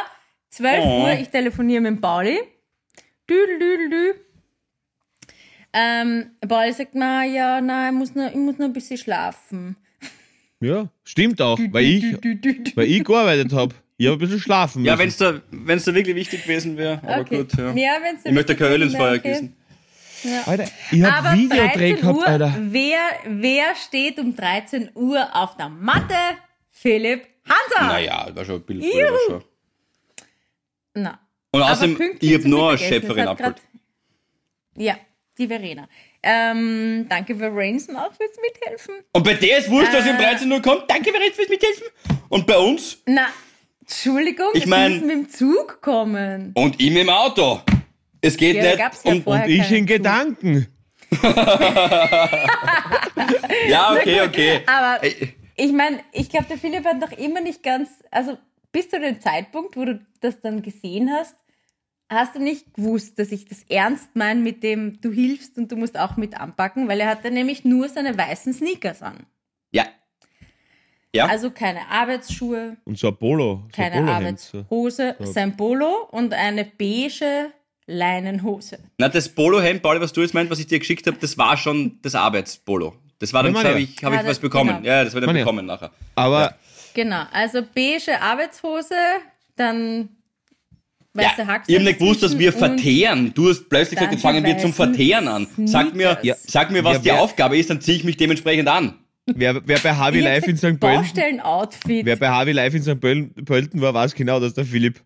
12 Oh. Uhr, ich telefoniere mit Pauli. Düdel, düdel, dü. Ähm, Pauli sagt, na ja, na, ich muss noch, ich muss noch ein bisschen schlafen. Ja, stimmt auch, weil ich, weil ich gearbeitet habe. Ich habe ein bisschen schlafen Ja, müssen. wenn es da, wenn's da wirklich wichtig gewesen wäre, aber Okay. gut. Ja. Ja, wenn's ich möchte kein Öl ins okay. Feuer gießen. Alter, ich Aber habe Videodreh 13 gehabt, Uhr, Alter. wer, wer steht um 13 Uhr auf der Matte? Philipp Hanser. Naja, war schon ein bisschen früher, schon. Na. Und außerdem, ich habe nur eine Schäferin abgeholt. Ja, die Verena. Ähm, danke Verensen auch fürs Mithelfen. Und bei der ist wurscht, dass sie um Äh. 13 Uhr kommt. Danke, Verena, fürs Mithelfen. Und bei uns? Na, Entschuldigung, Ich mein- müssen mit dem Zug kommen. Und ihm im Auto. Es geht Ja, nicht. ja und, ich in. Gedanken. (laughs) ja, okay, okay. Aber ich meine, ich glaube, der Philipp hat noch immer nicht ganz, also bis zu dem Zeitpunkt, wo du das dann gesehen hast, hast du nicht gewusst, dass ich das ernst meine mit dem, du hilfst und du musst auch mit anpacken, weil er hatte nämlich nur seine weißen Sneakers an. Ja. Ja. Also keine Arbeitsschuhe, Und so ein Polo. So ein keine. So. Arbeitshose, sein Polo und eine beige Leinenhose. Na, das Polohemd, Pauli, was du jetzt meinst, was ich dir geschickt habe, das war schon das Arbeitspolo. Das war dann, Ja, habe ja. ich, hab Ja, ich was bekommen. genau. Ja, das wird dann ja. bekommen nachher. Aber Genau, also beige Arbeitshose, dann Ja, weiße Haxen. ich habe nicht gewusst, dass wir verteeren. Du hast plötzlich gesagt, jetzt fangen wir zum Verteeren an. Sag mir, sag mir, was Ja, die Aufgabe ist, dann ziehe ich mich dementsprechend an. Wer, wer bei Harvey Live in St. Pölten. Wer bei Harvey Live in St. Pöl- Pölten war, weiß genau, dass der Philipp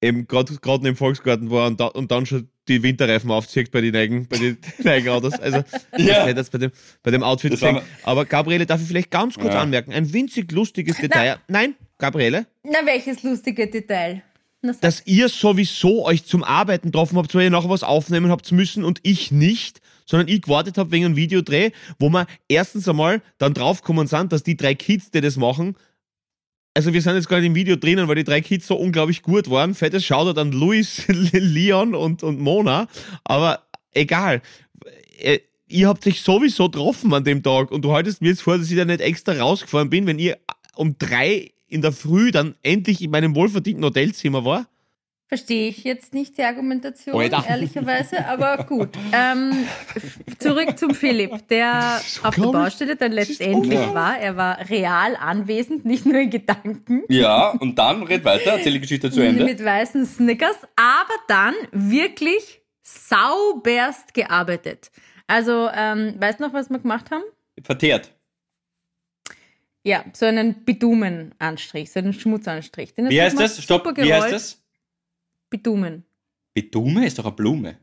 eben gerade im Volksgarten war und, da, und dann schon die Winterreifen aufzieht bei den eigenen, bei den (laughs) eigenen Autos. Also, Ja. das hätte das bei dem, bei dem Outfit gesehen. Aber Gabriele, darf ich vielleicht ganz kurz Ja. anmerken? Ein winzig lustiges Detail. Nein, Gabriele, Na, welches lustige Detail? Na, dass ihr sowieso euch zum Arbeiten getroffen habt, weil ihr nachher was aufnehmen habt müssen und ich nicht, sondern ich gewartet habe wegen einem Videodreh, wo wir erstens einmal dann draufgekommen sind, dass die drei Kids, die das machen, also wir sind jetzt gar nicht im Video drinnen, weil die drei Kids so unglaublich gut waren. Fettes Shoutout an Luis, (laughs) Leon und, und Mona, aber egal. Äh, Ihr habt sich sowieso getroffen an dem Tag und du haltest mir jetzt vor, dass ich da nicht extra rausgefahren bin, wenn ihr um drei in der Früh dann endlich in meinem wohlverdienten Hotelzimmer war. Verstehe ich jetzt nicht die Argumentation, Alter. ehrlicherweise, aber gut. Ähm, zurück zum Philipp, der auf der. Baustelle dann letztendlich war. Er war real anwesend, nicht nur in Gedanken. Ja, und dann red weiter, erzähl die Geschichte zu Ende. Mit weißen Snickers, aber dann wirklich sauberst gearbeitet. Also, ähm, weißt du noch, was wir gemacht haben? Verteert. Ja, so einen Bitumenanstrich, so einen Schmutzanstrich. Den Wie heißt das? Stopp, wie heißt das? Bitumen. Bitume ist doch eine Blume.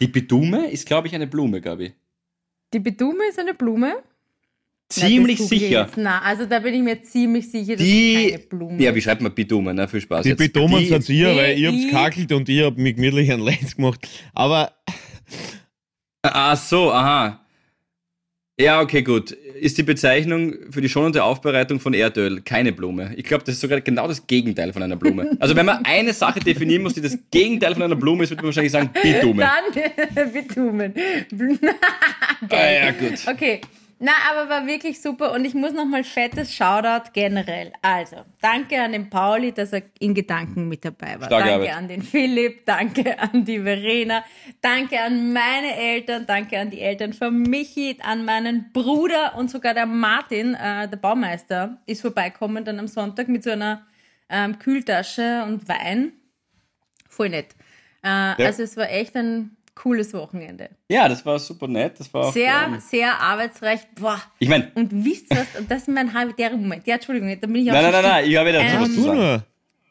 Die Bitume ist, glaube ich, eine Blume, Gabi. Die Bitume ist eine Blume. Ziemlich Na, ich sicher. Na, also da bin ich mir ziemlich sicher, dass Die. keine Blume Ja, wie schreibt man Bitume? Na, viel Spaß. Die jetzt. Die- seid ihr, weil ihr die- habt's kakelt und ich hab mich gemütlich einen Lenz gemacht. Aber Ach so, aha. Ja, okay, gut. Ist die Bezeichnung für die schonende Aufbereitung von Erdöl keine Blume? Ich glaube, das ist sogar genau das Gegenteil von einer Blume. Also wenn man eine Sache definieren muss, die das Gegenteil von einer Blume ist, würde man wahrscheinlich sagen Bitume. Dann (laughs) Bitumen. (laughs) Ah, ja, gut. Okay. Na, aber war wirklich super und ich muss nochmal fettes Shoutout generell. Also, danke an den Pauli, dass er in Gedanken mit dabei war. Starke danke Arbeit. an den Philipp, danke an die Verena, danke an meine Eltern, danke an die Eltern von Michi, an meinen Bruder und sogar der Martin, äh, der Baumeister, ist vorbeikommen dann am Sonntag mit so einer ähm, Kühltasche und Wein. Voll nett. Äh, Also es war echt ein cooles Wochenende. Ja, das war super nett. Das war auch, Sehr, ähm, sehr arbeitsreich. Boah. ich meine, Und wisst ihr was? Und das ist mein halber Moment. Ja, Entschuldigung, da bin ich auch nein, nein, nein, nein, ich habe wieder Ähm, was du sagen. nur?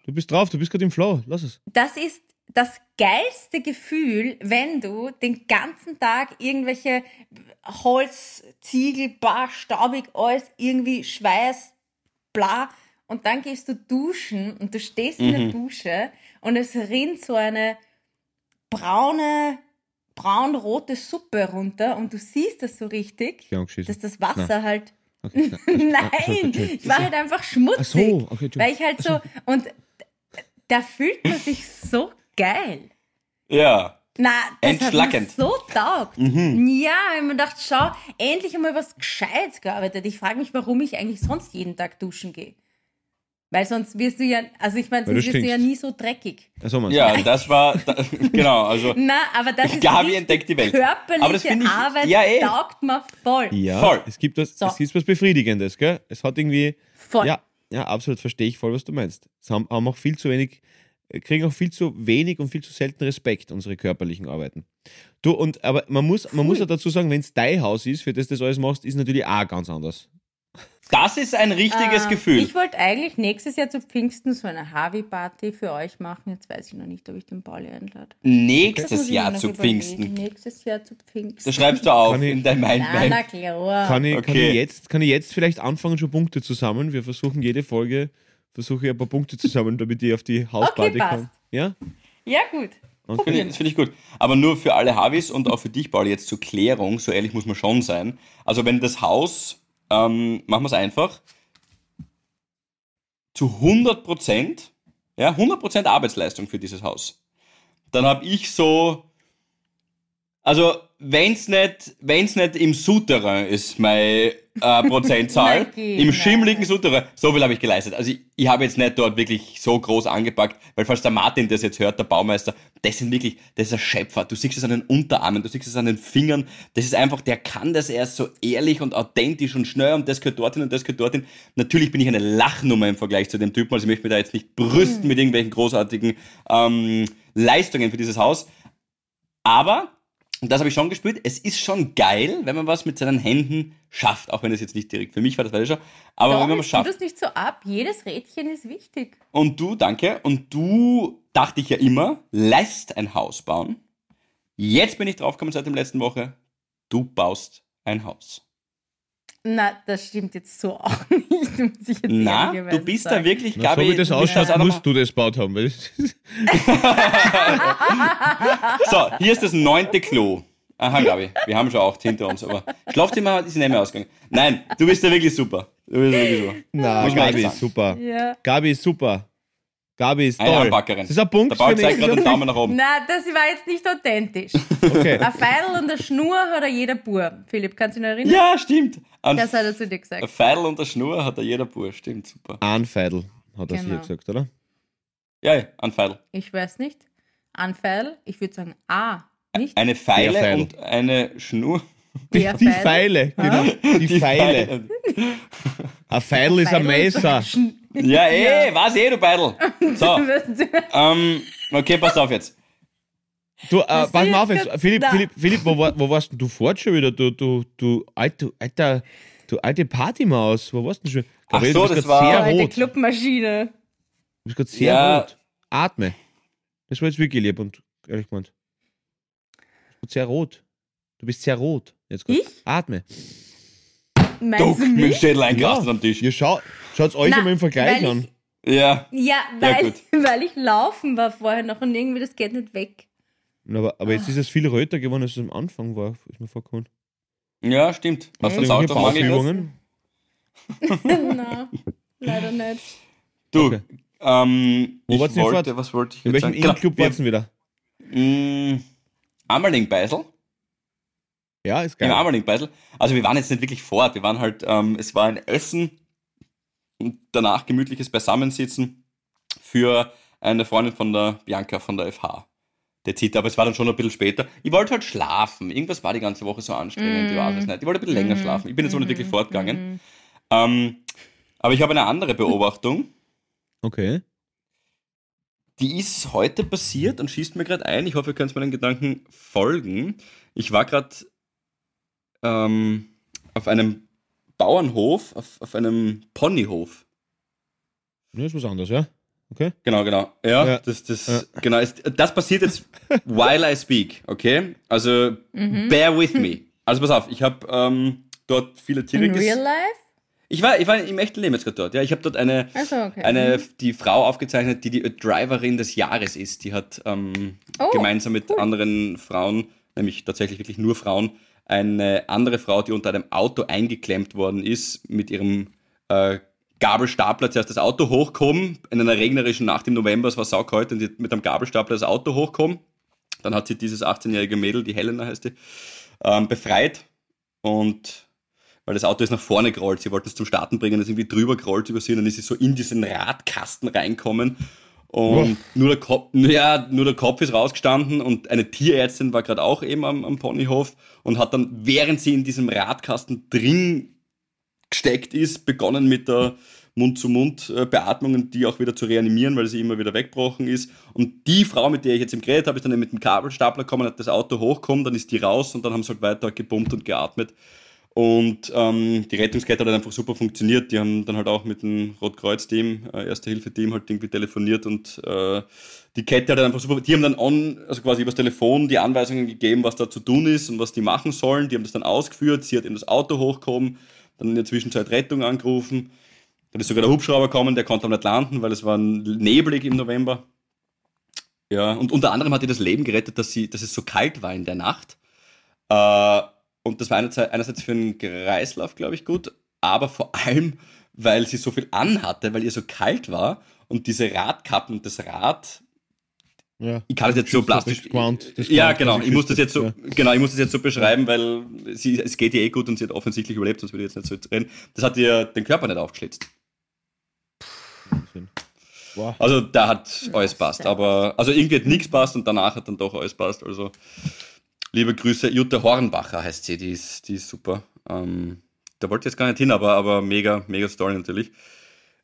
Du bist drauf, du bist gerade im Flow. Lass es. Das ist das geilste Gefühl, wenn du den ganzen Tag irgendwelche Holz, Ziegel, bar, staubig, alles irgendwie Schweiß, bla. Und dann gehst du duschen und du stehst in der Dusche und es rinnt so eine braune, braun-rote Suppe runter und du siehst das so richtig, dass das Wasser halt Okay. Nein, (laughs) Entschuldigung. ich war halt einfach schmutzig. Ach so, okay, weil ich halt so, und da fühlt man sich so geil. Ja. Na, das Entschlackend. hat mir so taugt. Mhm. Ja, hab mir gedacht, schau, endlich einmal was Gescheites gearbeitet. Ich frage mich, warum ich eigentlich sonst jeden Tag duschen gehe. Weil sonst wirst du ja, also ich meine, sonst du wirst du ja nie so dreckig. So? Ja, das war, da, (laughs) genau, also (laughs) Na, aber das ist Gabi entdeckt die Welt. körperliche Aber das ich- Arbeit, ja, eh. taugt mir voll. Ja, Voll. es gibt was, So. es gibt was Befriedigendes, gell? Es hat irgendwie, Voll. ja, ja, absolut, verstehe ich voll, was du meinst. Es haben, haben auch viel zu wenig, äh, kriegen auch viel zu wenig und viel zu selten Respekt, unsere körperlichen Arbeiten. Du, und, aber man muss, man muss ja dazu sagen, wenn es dein Haus ist, für das du das alles machst, ist natürlich auch ganz anders. Das ist ein richtiges Ähm, Gefühl. Ich wollte eigentlich nächstes Jahr zu Pfingsten so eine Harvey-Party für euch machen. Jetzt weiß ich noch nicht, ob ich den Pauli einlade. Nächstes Jahr zu überlegen. Pfingsten. Nächstes Jahr zu Pfingsten. Das schreibst du auf Kann in dein Mind. Na, klar. Kann ich, kann, Okay. ich jetzt, kann ich jetzt vielleicht anfangen, schon Punkte zu sammeln? Wir versuchen jede Folge, versuche ich ein paar Punkte zu sammeln, damit ich auf die Hausparty passt. kann. Ja? Ja, gut. Okay. Das finde ich gut. Aber nur für alle Harvis und auch für dich, Paul, jetzt zur Klärung, so ehrlich muss man schon sein. Also wenn das Haus, ähm, machen wir es einfach, zu 100 Prozent, ja, 100 Prozent Arbeitsleistung für dieses Haus, dann habe ich so, also wenn's nicht, wenn's nicht im Souterrain ist, meine äh, (laughs) Prozentzahl, im schimmligen Souterrain, so viel habe ich geleistet. Also ich, ich habe jetzt nicht dort wirklich so groß angepackt, weil falls der Martin das jetzt hört, der Baumeister, das sind wirklich, das ist ein Schöpfer. Du siehst es an den Unterarmen, du siehst es an den Fingern. Das ist einfach, der kann das, er ist so ehrlich und authentisch und schnell und das gehört dorthin und das gehört dorthin. Natürlich bin ich eine Lachnummer im Vergleich zu dem Typen, also ich möchte mich da jetzt nicht brüsten mit irgendwelchen großartigen ähm, Leistungen für dieses Haus. Aber und das habe ich schon gespürt. Es ist schon geil, wenn man was mit seinen Händen schafft. Auch wenn es jetzt nicht direkt für mich war, das weiß ich schon. Aber Doch, wenn man tue schafft. das nicht so ab. Jedes Rädchen ist wichtig. Und du, danke. Und du, dachte ich ja immer, lässt ein Haus bauen. Jetzt bin ich draufgekommen seit der letzten Woche. Du baust ein Haus. Na, das stimmt jetzt so (laughs) auch nicht. Muss ich jetzt Na, du bist sagen. da wirklich, Na, Gabi. so wie das du bist ausschaut, auch noch musst du das gebaut haben. (laughs) (laughs) So, hier ist das neunte Klo. Aha, Gabi, wir haben schon acht hinter uns, aber Schlafzimmer ist nicht mehr ausgegangen. Nein, du bist da wirklich super. Du bist da wirklich super. Na, Gabi ist super. Ja. Gabi ist super. Gabi ist Eine toll. Anpackerin. Das ist ein Punkt Der Paul zeigt gerade den Daumen nach oben. (laughs) Na, das war jetzt nicht authentisch. Okay. Ein Pfeil und eine Schnur hat er jeder Bub. Philipp, kannst du dich noch erinnern? Ja, stimmt. Ein Das hat er zu dir ein gesagt. Pfeil und eine Schnur hat da jeder Bur. Stimmt, super. Ein Feidel, hat er Genau. hier gesagt, oder? Ja, ja, ein Pfeil. Ich weiß nicht. Ein Pfeil, ich würde sagen A, nicht Eine Feile und eine Schnur. Die Pfeil. Pfeile, genau. Die, Pfeile. Ein Pfeil ist ein Messer. Ja, eh, was eh, du Beidel. So, (laughs) Du- ähm, okay, pass auf jetzt. Du, äh, pass mal auf jetzt. Philipp. Philipp, Philipp wo, wo warst denn du fort schon wieder? Du, du, du, alter, alter, du alte Partymaus. Wo warst du denn schon? Ach so, das war- sehr Alte rot. Clubmaschine. Du bist gerade sehr Ja. rot. Atme. Das war jetzt wirklich lieb und ehrlich gemeint. Du bist sehr rot. Du bist sehr rot. Jetzt grad. Ich? Atme. Meinst Duck du mit dem mich? Schädel eingerastet am Tisch. Ihr schaut, schaut euch Na, einmal im Vergleich an. Ja, Ja, Ja, weil, gut. (laughs) weil ich laufen war vorher noch und irgendwie das geht nicht weg. Aber, aber jetzt ist es viel röter geworden, als es am Anfang war, ist mir vorgekommen. ja, stimmt. Hast du das Auto? Bauchübungen? Nein, (laughs) leider nicht. Du, Okay. ähm, Wo ich wollte, was wollte ich In jetzt welchem sagen? Inn-Club Genau, warst du denn wieder? wir- mh, Ammerling-Beisel. Ja, ist Im geil. Ammerling-Beisel. Also wir waren jetzt nicht wirklich fort. Wir waren halt, ähm, es war ein Essen und danach gemütliches Beisammensitzen für eine Freundin von der Bianca von der FH. Der zieht, aber es war dann schon ein bisschen später. Ich wollte halt schlafen. Irgendwas war die ganze Woche so anstrengend, ich weiß es nicht. Ich wollte ein bisschen länger schlafen. Ich bin jetzt aber nicht wirklich fortgegangen. Ähm, aber ich habe eine andere Beobachtung. Okay. Die ist heute passiert und schießt mir gerade ein. Ich hoffe, ihr könnt meinen Gedanken folgen. Ich war gerade ähm, auf einem Bauernhof, auf, auf einem Ponyhof. Ja, ist was anderes, ja? Okay? Genau, genau. Ja, Ja. das, das, Ja. genau. ist- Das passiert jetzt (laughs) while I speak, okay? Also, bear with me. Also, pass auf, ich habe ähm, dort viele Tiere In real life? Ich war, ich war im echten Leben jetzt gerade dort. Ja, ich habe dort eine, Also, okay. eine, die Frau aufgezeichnet, die die Driverin des Jahres ist. Die hat ähm, Oh, gemeinsam mit anderen Frauen, nämlich tatsächlich wirklich nur Frauen, eine andere Frau, die unter einem Auto eingeklemmt worden ist, mit ihrem äh, Gabelstapler zuerst das Auto hochkommen, in einer regnerischen Nacht im November, es war saukalt, und die mit einem Gabelstapler das Auto hochkommen. Dann hat sie dieses 18-jährige Mädel, die Helena heißt die, ähm, befreit und weil das Auto ist nach vorne gerollt. Sie wollten es zum Starten bringen, ist irgendwie drüber gerollt über sie und dann ist sie so in diesen Radkasten reinkommen. Und nur der, Kopf, ja, nur der Kopf ist rausgestanden und eine Tierärztin war gerade auch eben am, am Ponyhof und hat dann, während sie in diesem Radkasten drin gesteckt ist, begonnen mit der Mund-zu-Mund-Beatmung und die auch wieder zu reanimieren, weil sie immer wieder weggebrochen ist. Und die Frau, mit der ich jetzt im geredet habe, ist dann mit dem Kabelstapler gekommen, hat das Auto hochgekommen, dann ist die raus und dann haben sie halt weiter gepumpt und geatmet. Und ähm, die Rettungskette hat halt einfach super funktioniert. Die haben dann halt auch mit dem Rotkreuz-Team, äh, Erste-Hilfe-Team halt irgendwie telefoniert und äh, die Kette hat halt einfach super. Die haben dann on, also quasi übers Telefon die Anweisungen gegeben, was da zu tun ist und was die machen sollen. Die haben das dann ausgeführt. Sie hat in das Auto hochgekommen, dann in der Zwischenzeit Rettung angerufen. Dann ist sogar der Hubschrauber gekommen, der konnte aber nicht landen, weil es war neblig im November. Ja, und unter anderem hat ihr das Leben gerettet, dass, sie, dass es so kalt war in der Nacht. Äh, und das war einerseits, für den Kreislauf, glaube ich, gut, aber vor allem, weil sie so viel anhatte, weil ihr so kalt war und diese Radkappen und das Rad, Ja. ich kann es jetzt so Das plastisch. Quant- das ja, genau. Ich muss das jetzt so, ist, genau, ich muss das jetzt so beschreiben, weil sie, es geht ihr eh gut und sie hat offensichtlich überlebt, sonst würde ich jetzt nicht so reden. Das hat ihr den Körper nicht aufgeschlitzt. Ja. Wow. Also da hat alles passt, aber also irgendwie hat nichts passt und danach hat dann doch alles passt. Also liebe Grüße, Jutta Hornbacher heißt sie, die ist, die ist super. Ähm, da wollte ich jetzt gar nicht hin, aber, aber mega, mega Story natürlich.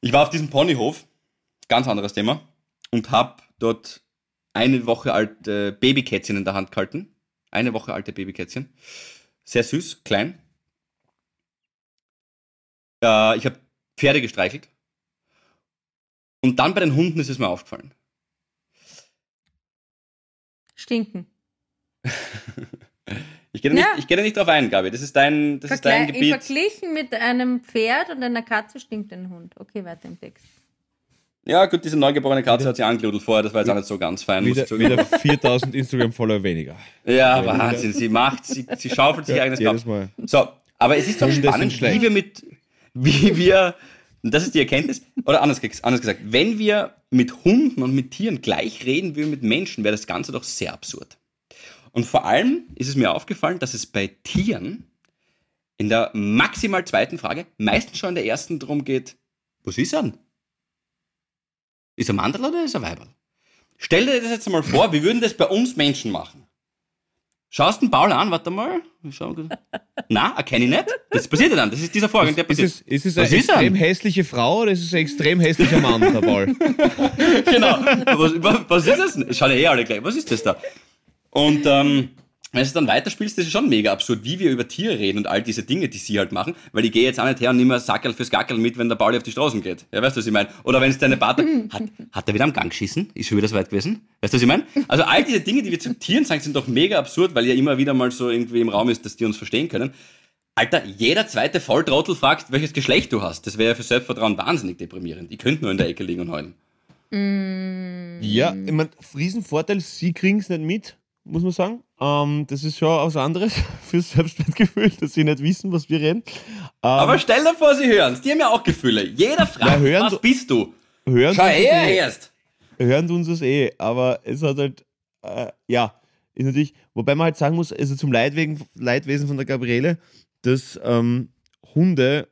Ich war auf diesem Ponyhof, ganz anderes Thema, und habe dort eine Woche alte Babykätzchen in der Hand gehalten. Eine Woche alte Babykätzchen. Sehr süß, klein. Äh, ich habe Pferde gestreichelt. Und dann bei den Hunden ist es mir aufgefallen. Stinken. (laughs) Ich gehe da nicht, Ja. ich gehe da nicht drauf ein, Gabi. Das ist dein, das ist dein Gebiet. Verglichen mit einem Pferd und einer Katze stinkt ein Hund. Okay, weiter im Text. Ja, gut, diese neugeborene Katze hat sie angeludelt vorher, das war jetzt auch nicht so ganz fein. Wieder, wieder 4000 Instagram-Follower weniger. Ja, Wahnsinn, sie macht, sie, sie schaufelt sich Ja, eigenes jedes. Mal. So, aber es ist doch spannend, wie wir mit, wie wir, das ist die Erkenntnis, oder anders, anders gesagt, wenn wir mit Hunden und mit Tieren gleich reden wie mit Menschen, wäre das Ganze doch sehr absurd. Und vor allem ist es mir aufgefallen, dass es bei Tieren in der maximal zweiten Frage meistens schon in der ersten darum geht, was ist er denn? Ist er Mandel oder ist er Weiberl? Stell dir das jetzt mal vor, wir würden das bei uns Menschen machen. Schaust den Paul an, warte mal. Schau. Na, erkenne ich nicht. Das passiert ja dann. Das ist dieser Vorgang, der Ist passiert. es, ist es Was eine ist er? extrem hässliche Frau oder ist es ein extrem hässlicher Mann, der Ball? (laughs) genau. Was, was, was ist das denn? Schauen ja eh alle gleich. Was ist das da? Und ähm, wenn du es dann weiterspielst, das ist schon mega absurd, wie wir über Tiere reden und all diese Dinge, die sie halt machen, weil ich gehe jetzt auch nicht her und nehme Sackerl fürs Gackerl mit, wenn der Pauli auf die Straßen geht. Ja, weißt du, was ich meine? Oder wenn es deine Partner, (laughs) hat, hat er wieder am Gang geschissen? Ist schon wieder so weit gewesen? Weißt du, was ich meine? Also all diese Dinge, die wir zu Tieren sagen, sind doch mega absurd, weil ja immer wieder mal so irgendwie im Raum ist, dass die uns verstehen können. Alter, jeder zweite Volltrottel fragt, welches Geschlecht du hast. Das wäre ja für Selbstvertrauen wahnsinnig deprimierend. Ich könnte nur in der Ecke liegen und heulen. Ja, ich mein, Riesenvorteil, sie kriegen es nicht mit, muss man sagen. Ähm, das ist schon was anderes (laughs) fürs Selbstwertgefühl, dass sie nicht wissen, was wir reden. Ähm, Aber stell dir vor, sie hören Die haben ja auch Gefühle. Jeder fragt, Ja, was du- bist du? hören, Schau her eh, erst. hören tun sie es eh, aber es hat halt, äh, ja, ist natürlich, wobei man halt sagen muss, also zum Leidwegen, Leidwesen von der Gabriele, dass ähm, Hunde,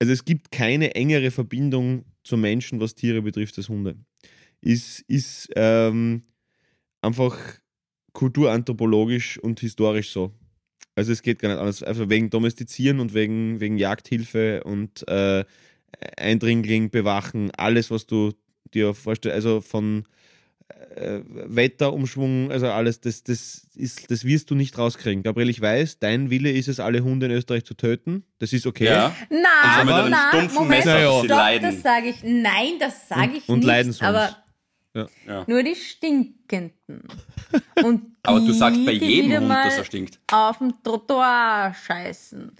also es gibt keine engere Verbindung zu Menschen, was Tiere betrifft, als Hunde. Ist, ist ähm, einfach kulturanthropologisch und historisch so. Also es geht gar nicht anders. Also wegen Domestizieren und wegen, wegen Jagdhilfe und äh, Eindringling bewachen, alles, was du dir vorstellst, also von äh, Wetterumschwung, also alles, das, das, ist, das wirst du nicht rauskriegen. Gabriel, ich weiß, dein Wille ist es, alle Hunde in Österreich zu töten. Das ist okay. Ja. Nein, mit einem nein, Moment, Messer, stopp, das sage ich. Nein, das sage ich Und nicht. leiden sonst. Aber Ja. nur die stinkenden. (laughs) Und Aber du sagst bei jedem wieder Hund, mal dass er stinkt. auf dem Trottoir scheißen.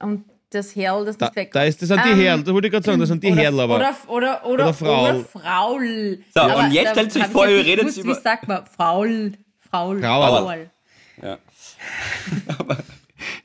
Und das Herl, das Da, nicht weg. da, ist, das sind die Ähm, Herl, da wollte ich gerade sagen, das sind die Herl, aber. Oder, oder, oder, Oder Fraul. Oder Fraul. So, Aber und jetzt stellt sich vor, ihr redet gewusst, über- Wie sagt man? Fraul. Fraul. Fraul. Ja. (laughs)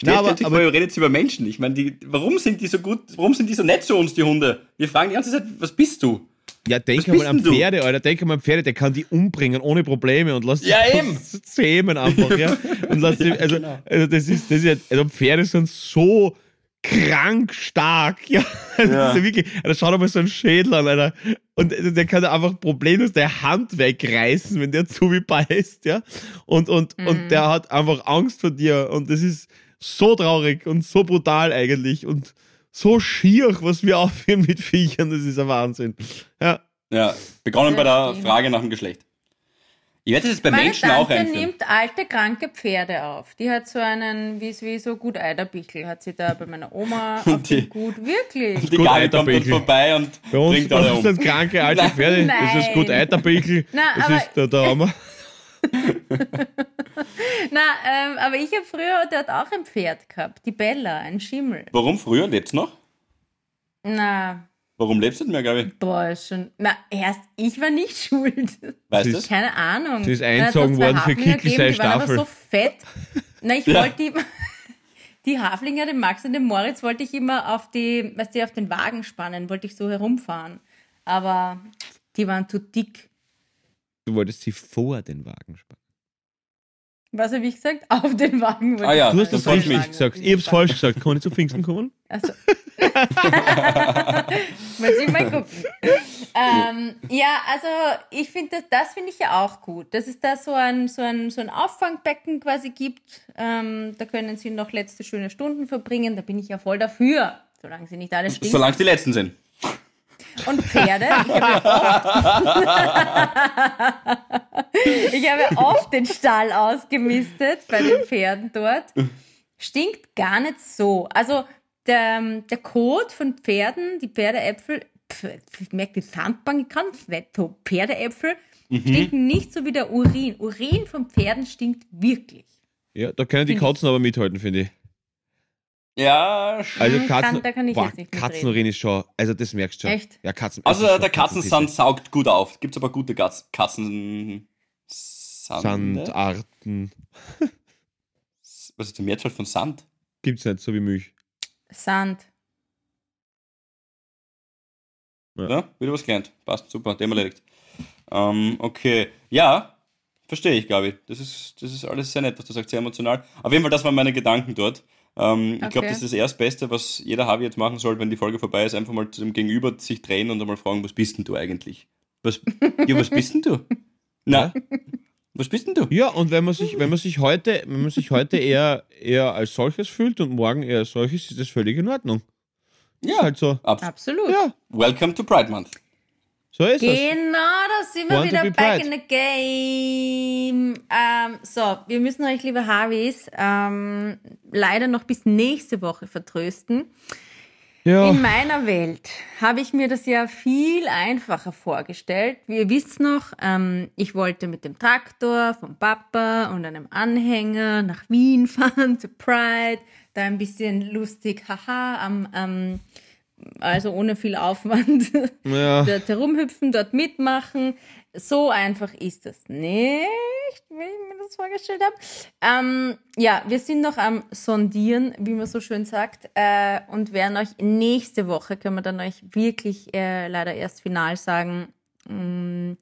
Stellt aber- sich aber- vor, ihr redet über Menschen. Ich meine, die, warum sind die so gut, warum sind die so nett zu uns, die Hunde? Wir fragen die ganze Zeit, was bist du? Ja, denk Was bist an denn du? Pferde, Alter. Denk einmal an Pferde, der kann die umbringen ohne Probleme und lass Ja, (laughs) eben. zähmen einfach, ja. Und lass die, also, also das ist, das ist ja, also Pferde sind so krank stark, (laughs) ja. Das Ja. ist ja wirklich, Alter, schau dir mal so einen Schädel an, Alter. Und also der kann einfach problemlos der Hand wegreißen, wenn der zu wie beißt, ja. Und, und, und der hat einfach Angst vor dir und das ist so traurig und so brutal eigentlich und so schier, was wir aufführen mit Viechern, das ist ein Wahnsinn. Ja. Ja, begonnen bei der. Frage nach dem Geschlecht. Ich werde das jetzt bei Meine Menschen auch Tante einführen. nimmt alte, kranke Pferde auf. Die hat so einen, wie, wie so gut Eiderbichl, hat sie da bei meiner Oma (laughs) auf Die- Gut. Wirklich. Die Gabi kommt dann vorbei und Bei uns, bringt bei alle uns um. sind kranke alte (laughs) Nein. Pferde. Das ist gut Nein. Eiterbeckel. Na, Das aber- ist der, der Hammer. (laughs) (laughs) Na, ähm, aber ich habe früher dort auch ein Pferd gehabt. Die Bella, ein Schimmel. Warum früher lebt's noch? Na, Warum lebst du nicht mehr, Gabi? boah, ist schon. Na, erst ich war nicht (laughs) schuld. Weißt du? Keine Ahnung. Sie ist hat zwei worden für Haflinger Kickel gegeben, sei Die waren aber Staffel. so fett. Na, ich Ja. wollte die, (laughs) die Haflinger, den Max und den Moritz, wollte ich immer auf die, weißt du, auf den Wagen spannen, wollte ich so herumfahren. Aber die waren zu dick. Du wolltest sie vor den Wagen spannen. Was habe ich gesagt? Auf den Wagen. wollte Ah ja, ich Du hast das mich. gesagt. Ich hab's falsch gesagt. Kann ich zu Pfingsten kommen? Also. (laughs) Muss ich mal gucken. ähm, ja, also ich finde, das, das finde ich ja auch gut, dass es da so ein, so ein, so ein Auffangbecken quasi gibt. Ähm, da können sie noch letzte schöne Stunden verbringen. Da bin ich ja voll dafür, solange sie nicht alles stinken. Solange es die letzten sind. Und Pferde. Ich habe oft, (laughs) ich habe oft den Stall ausgemistet bei den Pferden dort. Stinkt gar nicht so. Also der, der Kot von Pferden, die Pferdeäpfel, pf, ich merke die Sandbank, ich kann es nicht so. Pferdeäpfel stinken nicht so wie der Urin. Urin von Pferden stinkt wirklich. Ja, da können die. Katzen aber mithalten, finde ich. Ja, Also Katzen, kann- da kann ich boah, jetzt nicht mitreden. Katzenurin ist schon, also das merkst du schon. Echt? Ja, Katzen. also es der Katzensand saugt gut auf. Gibt's aber gute Katz Katzen... Sandarten. (laughs) Was ist die Mehrzahl von Sand? Gibt's nicht, so wie Milch. Sand. Ja. Ja, wieder was gelernt. Passt, super, Thema erledigt. Ähm, okay, ja, verstehe ich, Gabi. Das ist, das ist alles sehr nett, was du sagst, sehr emotional. Auf jeden Fall, das waren meine Gedanken dort. Ähm, Ich glaube, Okay. das ist das Erstbeste, was jeder Harvey jetzt machen soll, wenn die Folge vorbei ist, einfach mal zu dem Gegenüber sich drehen und einmal fragen, was bist denn du eigentlich? Was, ja, was bist denn du? (laughs) Na, was bist denn du? Ja, und wenn man sich, wenn man sich heute, wenn man sich heute eher, eher als solches fühlt und morgen eher als solches, ist das völlig in Ordnung. Ja, halt so. Abs Absolut. Ja, Welcome to Pride Month. So ist es. Genau, da sind wir Want wieder back in the game. Ähm, so, wir müssen euch, liebe Harveys, ähm, leider noch bis nächste Woche vertrösten. Ja, In meiner Welt habe ich mir das ja viel einfacher vorgestellt. Wie ihr wisst noch, ähm, ich wollte mit dem Traktor vom Papa und einem Anhänger nach Wien (laughs) fahren zu Pride, da ein bisschen lustig, haha, am, am also ohne viel Aufwand (laughs) ja. dort herumhüpfen, dort mitmachen. So einfach ist das nicht, wie ich mir das vorgestellt habe. Ähm, ja, wir sind noch am Sondieren, wie man so schön sagt, äh, und werden euch nächste Woche, können wir dann euch wirklich äh, leider erst final sagen, mh,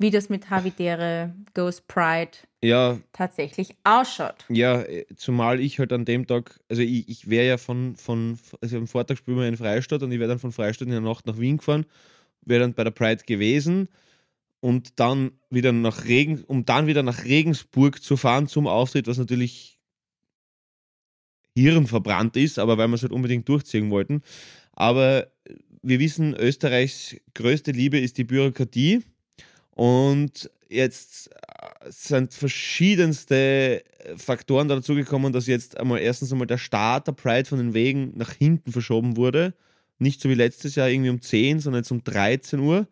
wie das mit Havidere Ghost Pride ja, tatsächlich ausschaut. Ja, äh, zumal ich halt an dem Tag, also ich, ich wäre ja von, von, also am Vortag spielen wir in Freistadt und ich wäre dann von Freistadt in der Nacht nach Wien gefahren, wäre dann bei der Pride gewesen und dann wieder nach Regen, um dann wieder nach Regensburg zu fahren zum Auftritt, was natürlich hirnverbrannt ist, aber weil wir es halt unbedingt durchziehen wollten. Aber wir wissen, Österreichs größte Liebe ist die Bürokratie und jetzt äh, sind verschiedenste Faktoren dazugekommen, dass jetzt einmal erstens einmal der Start der Pride von den Wegen nach hinten verschoben wurde. Nicht so wie letztes Jahr irgendwie um 10, sondern jetzt um 13 Uhr,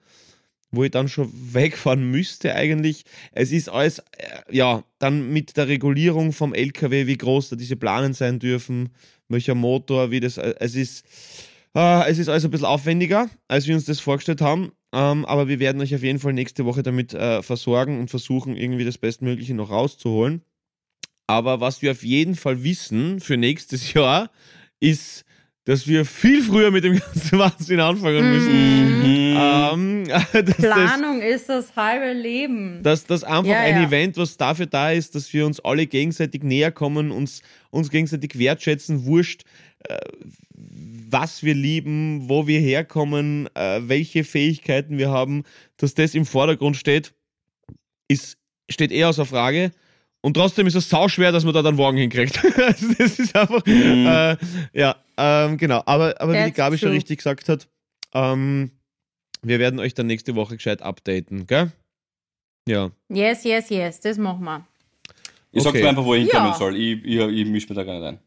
wo ich dann schon (laughs) wegfahren müsste eigentlich. Es ist alles, äh, ja, dann mit der Regulierung vom LKW, wie groß da diese Planen sein dürfen, welcher Motor, wie das, äh, es ist, äh, es ist alles ein bisschen aufwendiger, als wir uns das vorgestellt haben. Ähm, aber wir werden euch auf jeden Fall nächste Woche damit äh, versorgen und versuchen, irgendwie das Bestmögliche noch rauszuholen. Aber was wir auf jeden Fall wissen für nächstes (laughs) Jahr, ist, dass wir viel früher mit dem (laughs) ganzen Wahnsinn anfangen müssen. Mhm. Ähm, (laughs) Planung ist das halbe Leben. das, dass das einfach Ja, ein ja. Event, was dafür da ist, dass wir uns alle gegenseitig näher kommen, uns, uns gegenseitig wertschätzen, wurscht, was wir lieben, wo wir herkommen, äh, welche Fähigkeiten wir haben, dass das im Vordergrund steht, ist, steht eher außer Frage. Und trotzdem ist es sauschwer, dass man da dann Wagen hinkriegt. (laughs) Also das ist einfach, äh, ja, ähm, genau. Aber, aber wie die Gabi schon richtig gesagt hat, ähm, wir werden euch dann nächste Woche gescheit updaten, gell? Ja. Yes, yes, yes, das machen wir. Ich sag's Okay. mir einfach, wo ich hinkommen Ja. soll. Ich, ich, ich misch mir da gar nicht ein.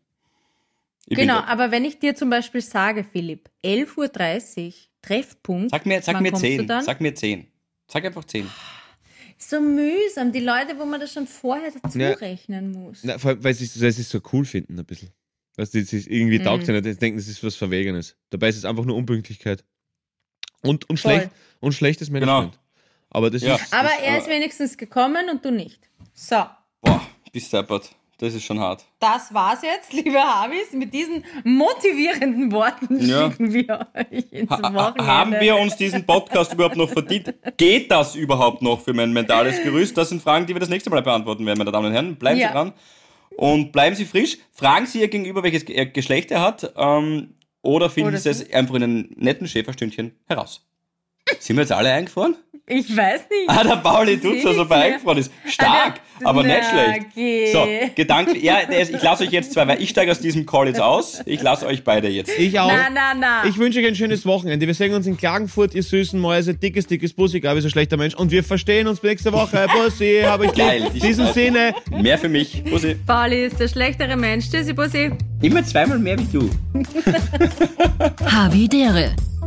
Ich Genau, aber wenn ich dir zum Beispiel sage, Philipp, 11.30 Uhr, Treffpunkt. Sag mir, sag mir kommst du 10. dann? Sag mir 10. Sag einfach 10. So mühsam, die Leute, wo man das schon vorher dazu Ja. rechnen muss. Na, vor allem, weil sie es weil sie es so cool finden, ein bisschen. Weißt du, es irgendwie Mhm. taugt sie nicht, sie denken, das ist was Verwegenes. Dabei ist es einfach nur Unpünktlichkeit. Und, und, Voll. schlecht, und schlechtes Management. Aber das Ja. ist. Aber das, er ist wenigstens gekommen und du nicht. So, Boah, bist deppert. Das ist schon hart. das war's jetzt, liebe Habis. Mit diesen motivierenden Worten Ja. schicken wir euch ins Ha Wochenende. haben wir uns diesen Podcast überhaupt noch verdient? Geht das überhaupt noch für mein mentales Gerüst? Das sind Fragen, die wir das nächste Mal beantworten werden, meine Damen und Herren. Bleiben Ja. Sie dran. Und bleiben Sie frisch. Fragen Sie Ihr Gegenüber, welches Ge- Geschlecht er hat. Ähm, oder finden Oder Sie es einfach in einem netten Schäferstündchen heraus. Sind wir jetzt alle eingefroren? Ich weiß nicht. Ah, der Pauli tut so, als ob er Ja. eingefroren ist. Stark, Na, aber nicht na, schlecht. geh. So, gedanklich. Ja, ich lasse euch jetzt zwei, weil ich steige aus diesem Call jetzt aus. Ich lasse euch beide jetzt. ich auch. Na, na, na. Ich wünsche euch ein schönes Wochenende. Wir sehen uns in Klagenfurt, ihr süßen Mäuse. Dickes, dickes Bussi, Gabi ist ein schlechter Mensch. Und wir verstehen uns nächste Woche. Bussi, habe ich Geil, In diesem. Sinne. Mehr für mich. Bussi. Pauli ist der schlechtere Mensch. Tschüssi, Bussi. Immer zweimal mehr wie du. (laughs) Havidere.